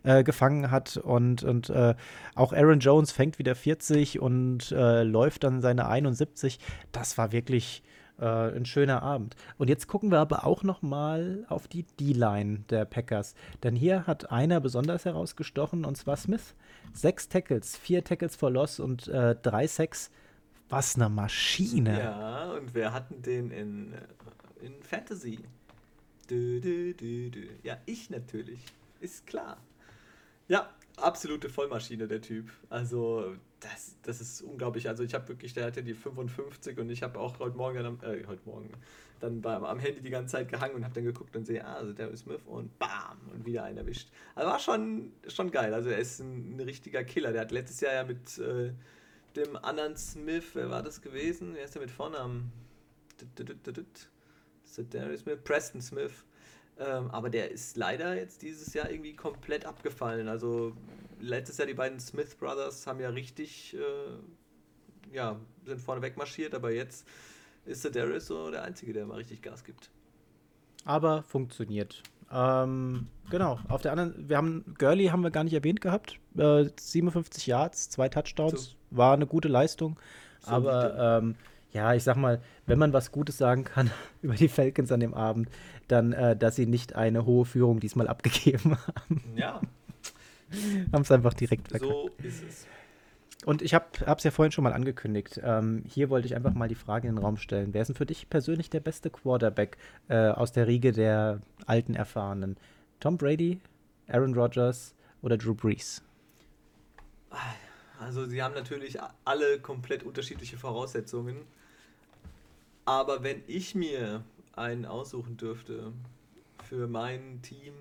äh, gefangen hat und, und äh, auch Aaron Jones fängt wieder 40 und äh, läuft dann seine 71. Das war wirklich äh, ein schöner Abend. Und jetzt gucken wir aber auch noch mal auf die D-Line der Packers, denn hier hat einer besonders herausgestochen und zwar Smith. Sechs Tackles, vier Tackles for Loss und äh, drei Sacks. Was eine Maschine. Ja, und wir hatten den in, in Fantasy. Du, du, du, ja, ich natürlich. Ist klar. Ja, absolute Vollmaschine, der Typ. Also, das, das ist unglaublich. Also, ich habe wirklich, der hatte die 55 und ich habe auch heute Morgen, äh, heute Morgen, dann beim, am Handy die ganze Zeit gehangen und habe dann geguckt und sehe, ah, also Darius Smith und bam, und wieder einen erwischt. Also, war schon, schon geil. Also, er ist ein, ein richtiger Killer. Der hat letztes Jahr ja mit äh, dem anderen Smith, wer war das gewesen? Wer ist der mit Vornamen? Smith? Preston Smith ähm, aber der ist leider jetzt dieses Jahr irgendwie komplett abgefallen. Also letztes Jahr die beiden Smith Brothers haben ja richtig, äh, ja, sind vorne wegmarschiert, aber jetzt ist der Darius so der Einzige, der mal richtig Gas gibt. Aber funktioniert. Ähm, genau. Auf der anderen, wir haben Gurley haben wir gar nicht erwähnt gehabt. Äh, 57 Yards, zwei Touchdowns, so. war eine gute Leistung. So aber ähm, ja, ich sag mal, wenn man was Gutes sagen kann über die Falcons an dem Abend, dann, äh, dass sie nicht eine hohe Führung diesmal abgegeben haben. Ja. haben es einfach direkt verkackt. So ist es. Und ich habe es ja vorhin schon mal angekündigt. Ähm, hier wollte ich einfach mal die Frage in den Raum stellen. Wer ist denn für dich persönlich der beste Quarterback äh, aus der Riege der alten Erfahrenen? Tom Brady, Aaron Rodgers oder Drew Brees? Also sie haben natürlich alle komplett unterschiedliche Voraussetzungen. Aber wenn ich mir einen aussuchen dürfte für mein Team,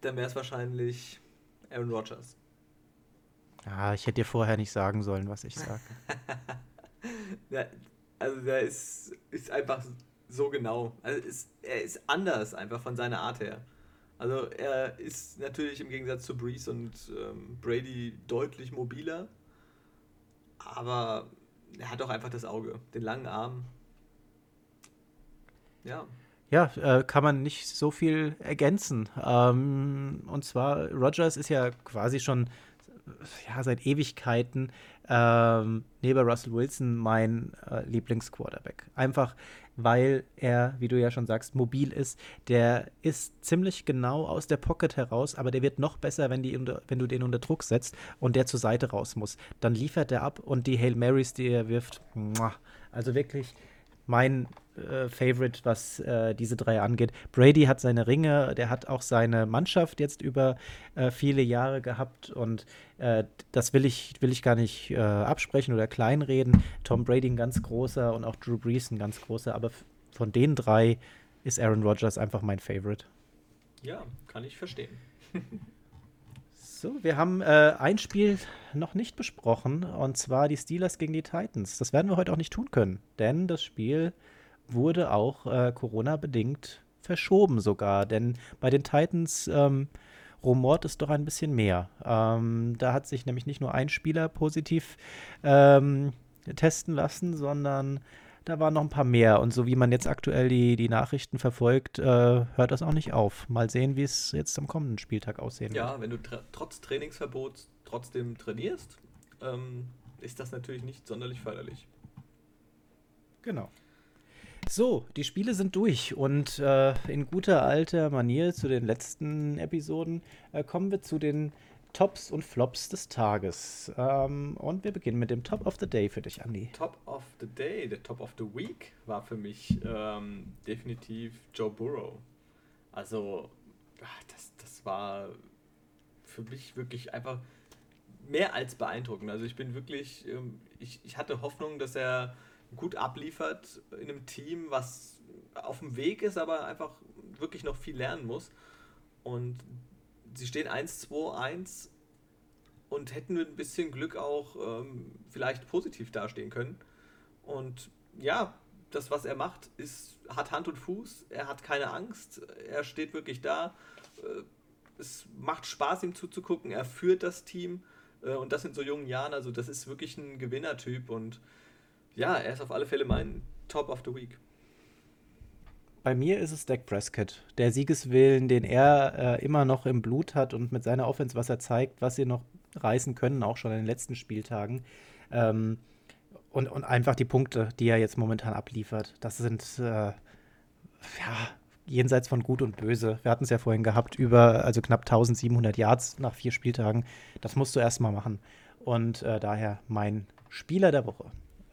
dann wäre es wahrscheinlich Aaron Rodgers. Ah, ich hätte dir vorher nicht sagen sollen, was ich sage. ja, also der ist, ist einfach so genau. Also ist, er ist anders einfach von seiner Art her. Also er ist natürlich im Gegensatz zu Breeze und ähm, Brady deutlich mobiler, aber er hat auch einfach das Auge, den langen Arm. Ja. Ja, äh, kann man nicht so viel ergänzen. Ähm, und zwar, Rogers ist ja quasi schon ja, seit Ewigkeiten ähm, neben Russell Wilson mein äh, Lieblingsquarterback. Einfach weil er, wie du ja schon sagst, mobil ist. Der ist ziemlich genau aus der Pocket heraus, aber der wird noch besser, wenn, die unter, wenn du den unter Druck setzt und der zur Seite raus muss. Dann liefert er ab und die Hail Marys, die er wirft, also wirklich mein äh, Favorite, was äh, diese drei angeht. Brady hat seine Ringe, der hat auch seine Mannschaft jetzt über äh, viele Jahre gehabt und äh, das will ich, will ich gar nicht äh, absprechen oder kleinreden. Tom Brady ein ganz großer und auch Drew Brees ein ganz großer, aber von den drei ist Aaron Rodgers einfach mein Favorite. Ja, kann ich verstehen. So, wir haben äh, ein Spiel noch nicht besprochen, und zwar die Steelers gegen die Titans. Das werden wir heute auch nicht tun können, denn das Spiel wurde auch äh, Corona-bedingt verschoben sogar. Denn bei den Titans ähm, rumort es doch ein bisschen mehr. Ähm, da hat sich nämlich nicht nur ein Spieler positiv ähm, testen lassen, sondern da waren noch ein paar mehr. Und so wie man jetzt aktuell die, die Nachrichten verfolgt, äh, hört das auch nicht auf. Mal sehen, wie es jetzt am kommenden Spieltag aussehen ja, wird. Ja, wenn du tra trotz Trainingsverbots trotzdem trainierst, ähm, ist das natürlich nicht sonderlich förderlich. Genau. So, die Spiele sind durch und äh, in guter alter Manier zu den letzten Episoden äh, kommen wir zu den Tops und Flops des Tages. Ähm, und wir beginnen mit dem Top of the Day für dich, Andy. Top of the Day, der Top of the Week war für mich ähm, definitiv Joe Burrow. Also, ach, das, das war für mich wirklich einfach mehr als beeindruckend. Also ich bin wirklich, ähm, ich, ich hatte Hoffnung, dass er gut abliefert in einem Team, was auf dem Weg ist, aber einfach wirklich noch viel lernen muss. Und sie stehen 1-2-1 und hätten mit ein bisschen Glück auch ähm, vielleicht positiv dastehen können. Und ja, das, was er macht, ist, hat Hand und Fuß, er hat keine Angst, er steht wirklich da. Äh, es macht Spaß, ihm zuzugucken, er führt das Team äh, und das in so jungen Jahren. Also, das ist wirklich ein Gewinnertyp und ja, er ist auf alle Fälle mein Top of the Week. Bei mir ist es Dak Prescott. Der Siegeswillen, den er äh, immer noch im Blut hat und mit seiner Offense, was er zeigt, was sie noch reißen können, auch schon in den letzten Spieltagen. Ähm, und, und einfach die Punkte, die er jetzt momentan abliefert. Das sind äh, ja jenseits von Gut und Böse. Wir hatten es ja vorhin gehabt, über also knapp 1700 Yards nach vier Spieltagen. Das musst du erstmal machen. Und äh, daher mein Spieler der Woche.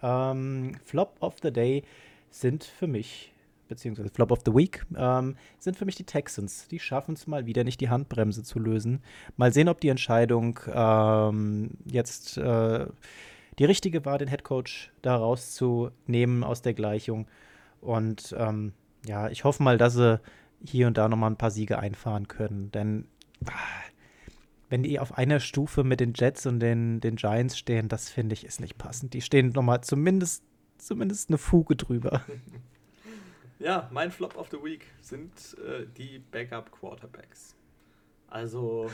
Ähm, Flop of the Day sind für mich beziehungsweise Flop of the Week, ähm, sind für mich die Texans. Die schaffen es mal wieder nicht, die Handbremse zu lösen. Mal sehen, ob die Entscheidung ähm, jetzt äh, die richtige war, den Headcoach da rauszunehmen aus der Gleichung. Und ähm, ja, ich hoffe mal, dass sie hier und da nochmal ein paar Siege einfahren können. Denn ah, wenn die auf einer Stufe mit den Jets und den, den Giants stehen, das finde ich ist nicht passend. Die stehen nochmal zumindest, zumindest eine Fuge drüber. Ja, mein Flop of the Week sind äh, die Backup Quarterbacks. Also,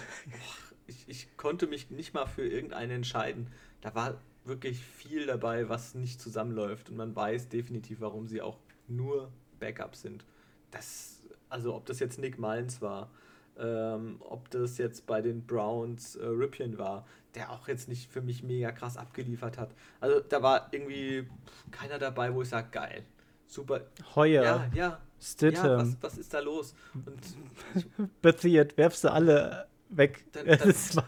ich, ich konnte mich nicht mal für irgendeinen entscheiden. Da war wirklich viel dabei, was nicht zusammenläuft. Und man weiß definitiv, warum sie auch nur Backups sind. Das, also, ob das jetzt Nick Mullins war, ähm, ob das jetzt bei den Browns äh, Ripien war, der auch jetzt nicht für mich mega krass abgeliefert hat. Also, da war irgendwie keiner dabei, wo ich sage, geil super. Heuer. Ja, ja. Stidham. Ja, was, was ist da los? Und Beziert, werfst du alle weg. Dann- dann- das war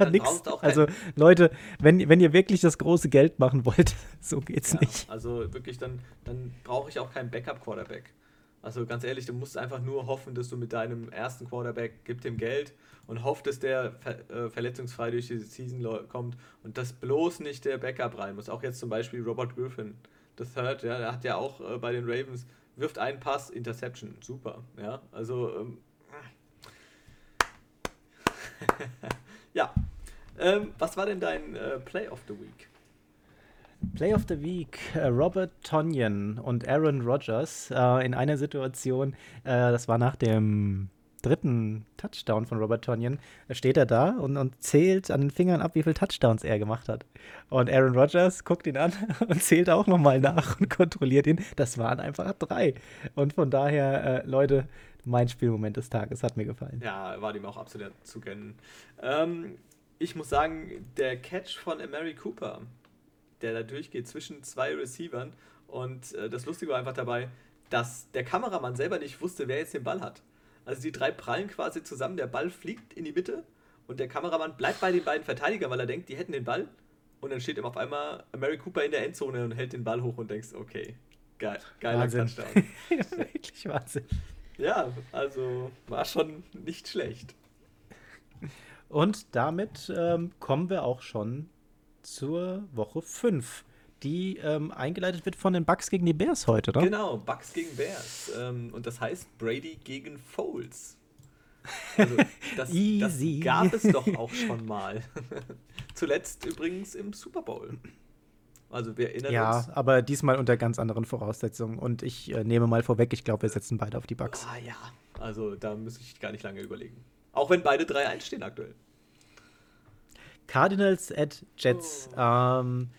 auch Also, Leute, wenn, wenn ihr wirklich das große Geld machen wollt, so geht's ja, nicht. also wirklich, dann, dann brauche ich auch keinen Backup-Quarterback. Also ganz ehrlich, du musst einfach nur hoffen, dass du mit deinem ersten Quarterback gib dem Geld und hofft, dass der ver äh, verletzungsfrei durch die Season kommt und dass bloß nicht der Backup rein muss. Auch jetzt zum Beispiel Robert Griffin, das Third, ja, der hat ja auch äh, bei den Ravens, wirft einen Pass, Interception, super, ja, also ähm, ja. Ähm, was war denn dein äh, Play of the Week? Play of the Week, äh, Robert Tonyan und Aaron Rodgers äh, in einer Situation, äh, das war nach dem dritten Touchdown von Robert Tonyan, da steht er da und, und zählt an den Fingern ab, wie viele Touchdowns er gemacht hat. Und Aaron Rodgers guckt ihn an und zählt auch nochmal nach und kontrolliert ihn. Das waren einfach drei. Und von daher, äh, Leute, mein Spielmoment des Tages hat mir gefallen. Ja, war dem auch absolut zu gönnen. Ähm, ich muss sagen, der Catch von Mary Cooper, der da durchgeht zwischen zwei Receivern und äh, das Lustige war einfach dabei, dass der Kameramann selber nicht wusste, wer jetzt den Ball hat. Also die drei prallen quasi zusammen, der Ball fliegt in die Mitte und der Kameramann bleibt bei den beiden Verteidigern, weil er denkt, die hätten den Ball. Und dann steht ihm auf einmal Mary Cooper in der Endzone und hält den Ball hoch und denkst, okay, geil, geiler Wahnsinn. Touchdown. Wirklich Wahnsinn. Ja, also war schon nicht schlecht. Und damit ähm, kommen wir auch schon zur Woche 5, die ähm, eingeleitet wird von den Bucks gegen die Bears heute, ne? Genau, Bucks gegen Bears. Ähm, und das heißt Brady gegen Foles. Also, das, Easy. das gab es doch auch schon mal. Zuletzt übrigens im Super Bowl. Also wir erinnern Ja, uns. aber diesmal unter ganz anderen Voraussetzungen. Und ich äh, nehme mal vorweg, ich glaube, wir setzen beide auf die Bucks. Ah ja, also da muss ich gar nicht lange überlegen. Auch wenn beide 3-1 stehen aktuell. Cardinals at Jets. Ähm,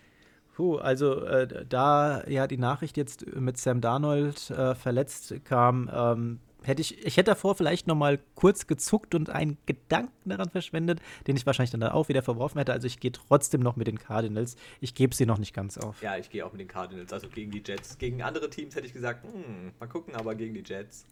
puh, also äh, da ja die Nachricht jetzt mit Sam Darnold äh, verletzt kam, ähm, hätte ich, ich hätte davor vielleicht noch mal kurz gezuckt und einen Gedanken daran verschwendet, den ich wahrscheinlich dann auch wieder verworfen hätte. Also ich gehe trotzdem noch mit den Cardinals. Ich gebe sie noch nicht ganz auf. Ja, ich gehe auch mit den Cardinals, also gegen die Jets. Gegen andere Teams hätte ich gesagt, hm, mal gucken, aber gegen die Jets.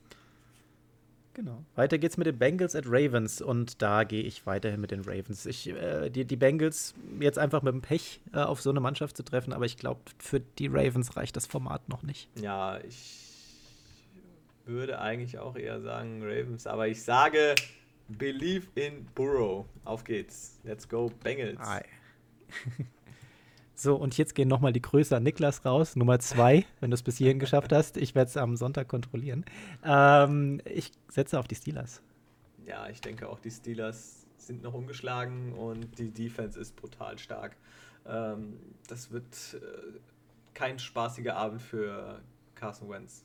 Genau. Weiter geht's mit den Bengals at Ravens und da gehe ich weiterhin mit den Ravens. Ich, äh, die, die Bengals jetzt einfach mit dem Pech äh, auf so eine Mannschaft zu treffen, aber ich glaube, für die Ravens reicht das Format noch nicht. Ja, ich würde eigentlich auch eher sagen Ravens, aber ich sage Believe in Burrow. Auf geht's. Let's go Bengals. Ei. so, und jetzt gehen nochmal die Grüße an Niklas raus, Nummer zwei, wenn du es bis hierhin geschafft hast. Ich werde es am Sonntag kontrollieren. Ähm, ich setze auf die Steelers. Ja, ich denke auch die Steelers sind noch ungeschlagen und die Defense ist brutal stark. Ähm, das wird äh, kein spaßiger Abend für Carson Wentz.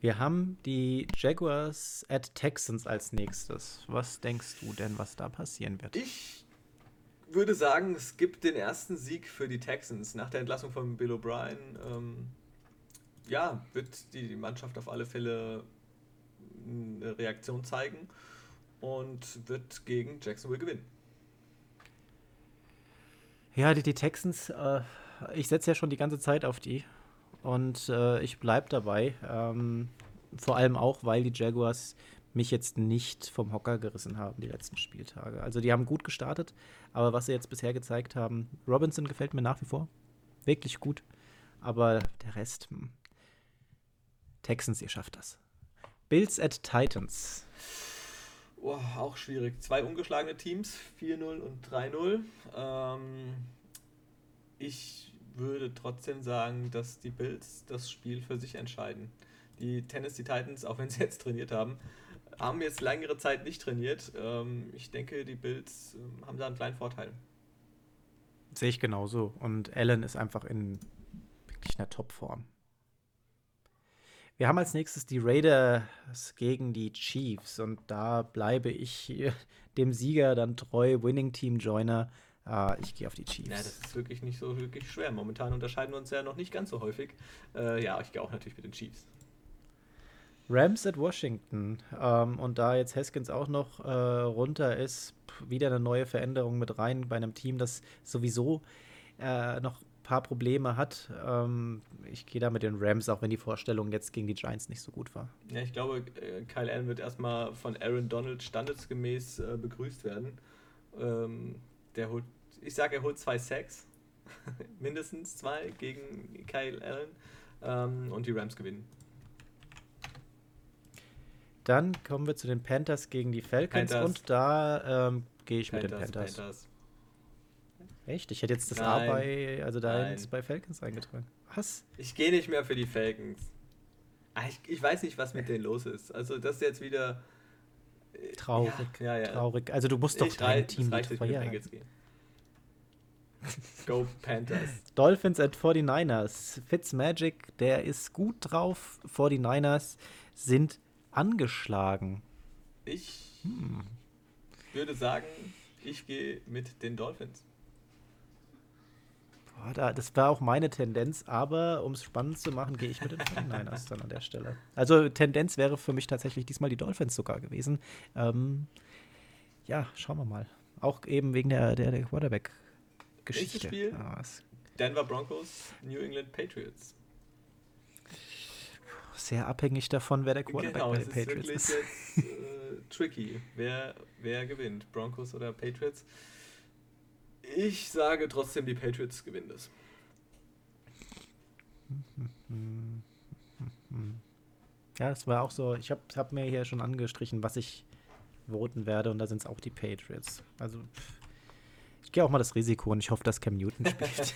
Wir haben die Jaguars at Texans als nächstes. Was denkst du denn, was da passieren wird? Ich würde sagen, es gibt den ersten Sieg für die Texans nach der Entlassung von Bill O'Brien. Ähm, ja, wird die Mannschaft auf alle Fälle eine Reaktion zeigen und wird gegen Jacksonville gewinnen. Ja, die, die Texans, äh, ich setze ja schon die ganze Zeit auf die. Und äh, ich bleibe dabei. Ähm, vor allem auch, weil die Jaguars mich jetzt nicht vom Hocker gerissen haben, die letzten Spieltage. Also die haben gut gestartet, aber was sie jetzt bisher gezeigt haben, Robinson gefällt mir nach wie vor. Wirklich gut. Aber der Rest, hm. Texans, ihr schafft das. Bills at Titans. Oh, auch schwierig. Zwei ungeschlagene Teams, 4-0 und 3-0. Ähm, ich würde trotzdem sagen, dass die Bills das Spiel für sich entscheiden. Die Tennessee Titans, auch wenn sie jetzt trainiert haben, haben jetzt längere Zeit nicht trainiert. Ähm, ich denke, die Bills ähm, haben da einen kleinen Vorteil. Sehe ich genauso. Und Allen ist einfach in wirklich einer Topform. Wir haben als nächstes die Raiders gegen die Chiefs und da bleibe ich dem Sieger dann treu, Winning Team Joiner. Uh, ich gehe auf die Chiefs. Ja, das ist wirklich nicht so wirklich schwer. Momentan unterscheiden wir uns ja noch nicht ganz so häufig. Äh, ja, ich gehe auch natürlich mit den Chiefs. Rams at Washington. Ähm, und da jetzt Haskins auch noch äh, runter ist, wieder eine neue Veränderung mit rein bei einem Team, das sowieso äh, noch ein paar Probleme hat. Ähm, ich gehe da mit den Rams, auch wenn die Vorstellung jetzt gegen die Giants nicht so gut war. Ja, ich glaube, äh, Kyle Allen wird erstmal von Aaron Donald standesgemäß äh, begrüßt werden. Ähm, der holt, ich sage, er holt zwei Sacks. Mindestens zwei gegen Kyle Allen. Ähm, und die Rams gewinnen. Dann kommen wir zu den Panthers gegen die Falcons Panthers. und da ähm, gehe ich Panthers, mit den Panthers. Panthers. Echt? Ich hätte jetzt das Nein. A bei, also da bei Falcons eingetragen. Was? Ich gehe nicht mehr für die Falcons. Ah, Ich, ich weiß nicht, was mit denen los ist. Also das ist jetzt wieder äh, Traurig. Ja, ja. ja. Traurig. Also du musst doch Ich dein Team betreuen. Go Panthers. Dolphins at 49ers. Fitzmagic, der ist gut drauf. 49ers sind angeschlagen. Ich Hm. würde sagen, ich gehe mit den Dolphins. Boah, da, das war auch meine Tendenz, aber um es spannend zu machen, gehe ich mit den 49ers dann an der Stelle. Also Tendenz wäre für mich tatsächlich diesmal die Dolphins sogar gewesen. Ähm, ja, schauen wir mal. Auch eben wegen der, der, der Quarterback-Geschichte. Nächstes Spiel? Es- Denver Broncos, New England Patriots. Sehr abhängig davon, wer der Quarterback genau, bei es den ist Patriots wirklich ist. jetzt äh, tricky. Wer, wer gewinnt? Broncos oder Patriots? Ich sage trotzdem, die Patriots gewinnen das. Ja, das war auch so. Ich habe hab mir hier schon angestrichen, was ich voten werde, und da sind es auch die Patriots. Also, pff, ich gehe auch mal das Risiko und ich hoffe, dass Cam Newton spielt.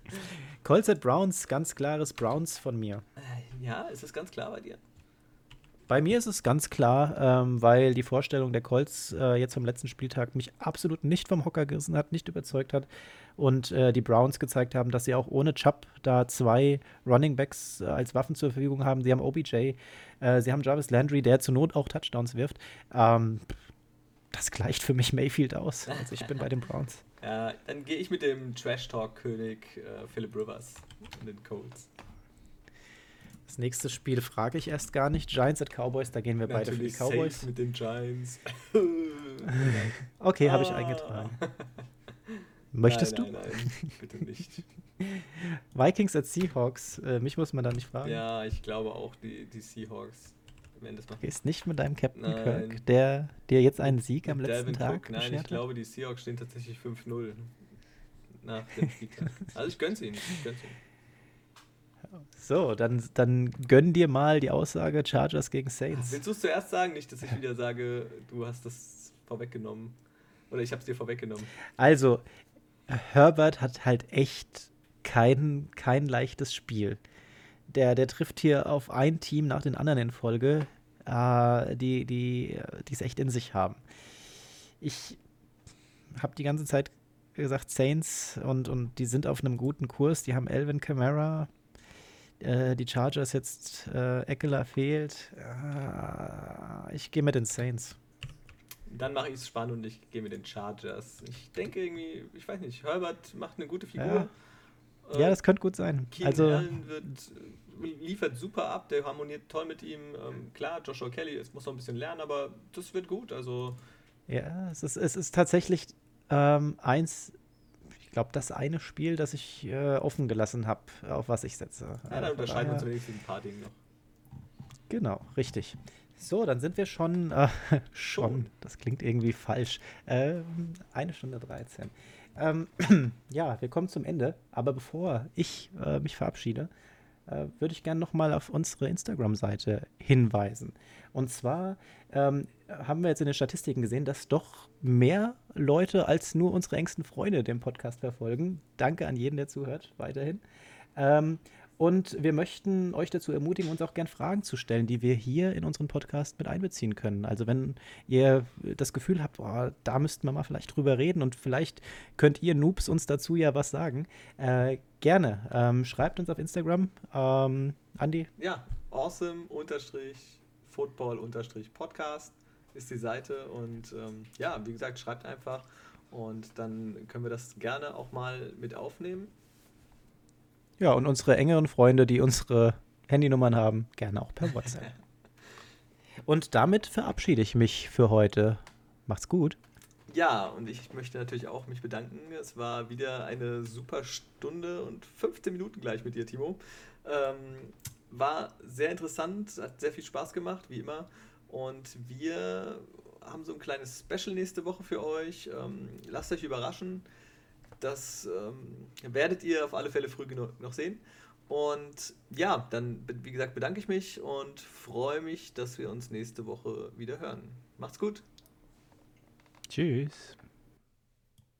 Colts at Browns, ganz klares Browns von mir. Äh, Ja, ist das ganz klar bei dir? Bei mir ist es ganz klar, ähm, weil die Vorstellung der Colts äh, jetzt vom letzten Spieltag mich absolut nicht vom Hocker gerissen hat, nicht überzeugt hat und äh, die Browns gezeigt haben, dass sie auch ohne Chubb da zwei Running Backs äh, als Waffen zur Verfügung haben. Sie haben OBJ, äh, sie haben Jarvis Landry, der zur Not auch Touchdowns wirft. Ähm, das gleicht für mich Mayfield aus. Also ich bin bei den Browns. Ja, dann gehe ich mit dem Trash-Talk-König äh, Philip Rivers und den Colts. Das nächste Spiel frage ich erst gar nicht. Giants at Cowboys, da gehen wir beide für die Natürlich Cowboys. safe mit den Giants. Okay, habe ich Ah. eingetragen. Möchtest nein, du? Nein, nein, bitte nicht. Vikings at Seahawks, äh, mich muss man da nicht fragen. Ja, ich glaube auch, die, die Seahawks machen. Gehst nicht mit deinem Captain Nein. Kirk, der dir jetzt einen Sieg am letzten Dalvin Tag Cook, Nein, ich hat? glaube, die Seahawks stehen tatsächlich 5-0 nach dem Spieltag. Also ich gönn's ihnen. Ich gönn's ihnen. So, dann, dann gönn dir mal die Aussage Chargers gegen Saints. Willst du es zuerst sagen? Nicht, dass ich wieder sage, du hast das vorweggenommen. Oder ich habe es dir vorweggenommen. Also, Herbert hat halt echt kein, kein leichtes Spiel. Der, der trifft hier auf ein Team nach den anderen in Folge, äh, die die die es echt in sich haben. Ich habe die ganze Zeit gesagt Saints und, und die sind auf einem guten Kurs. Die haben Elvin Kamara. Äh, die Chargers jetzt, äh, Eckler fehlt. Äh, ich gehe mit den Saints. Dann mache ich es spannend und ich gehe mit den Chargers. Ich denke irgendwie, ich weiß nicht, Herbert macht eine gute Figur. Ja. Äh, Ja, das könnte gut sein. Keenan also, Allen wird, äh, liefert super ab, der harmoniert toll mit ihm. Ähm, klar, Joshua Kelly, es muss noch ein bisschen lernen, aber das wird gut. Also Ja, es ist, es ist tatsächlich ähm, eins, ich glaube, das eine Spiel, das ich äh, offen gelassen habe, auf was ich setze. ja, Äh, dann unterscheiden wir uns wenigstens ein paar Dinge noch. Genau, richtig. So, dann sind wir schon, äh, schon, Schon. das klingt irgendwie falsch, ähm, eine Stunde 13. Ähm, ja, wir kommen zum Ende, aber bevor ich äh, mich verabschiede, äh, würde ich gerne nochmal auf unsere Instagram-Seite hinweisen. Und zwar ähm, haben wir jetzt in den Statistiken gesehen, dass doch mehr Leute als nur unsere engsten Freunde den Podcast verfolgen. Danke an jeden, der zuhört, weiterhin. Ähm, und wir möchten euch dazu ermutigen, uns auch gern Fragen zu stellen, die wir hier in unseren Podcast mit einbeziehen können. Also wenn ihr das Gefühl habt, boah, da müssten wir mal vielleicht drüber reden und vielleicht könnt ihr Noobs uns dazu ja was sagen, äh, gerne. Ähm, schreibt uns auf Instagram. Ähm, Andi? Ja, awesome-football-podcast ist die Seite und ähm, ja, wie gesagt, schreibt einfach und dann können wir das gerne auch mal mit aufnehmen. Ja, und unsere engeren Freunde, die unsere Handynummern haben, gerne auch per WhatsApp. und damit verabschiede ich mich für heute. Macht's gut. Ja, und ich möchte natürlich auch mich bedanken. Es war wieder eine super Stunde und 15 Minuten gleich mit dir, Timo. Ähm, war sehr interessant, hat sehr viel Spaß gemacht, wie immer. Und wir haben so ein kleines Special nächste Woche für euch. Ähm, lasst euch überraschen. Das ähm, werdet ihr auf alle Fälle früh genug noch sehen. Und ja, dann, wie gesagt, bedanke ich mich und freue mich, dass wir uns nächste Woche wieder hören. Macht's gut. Tschüss.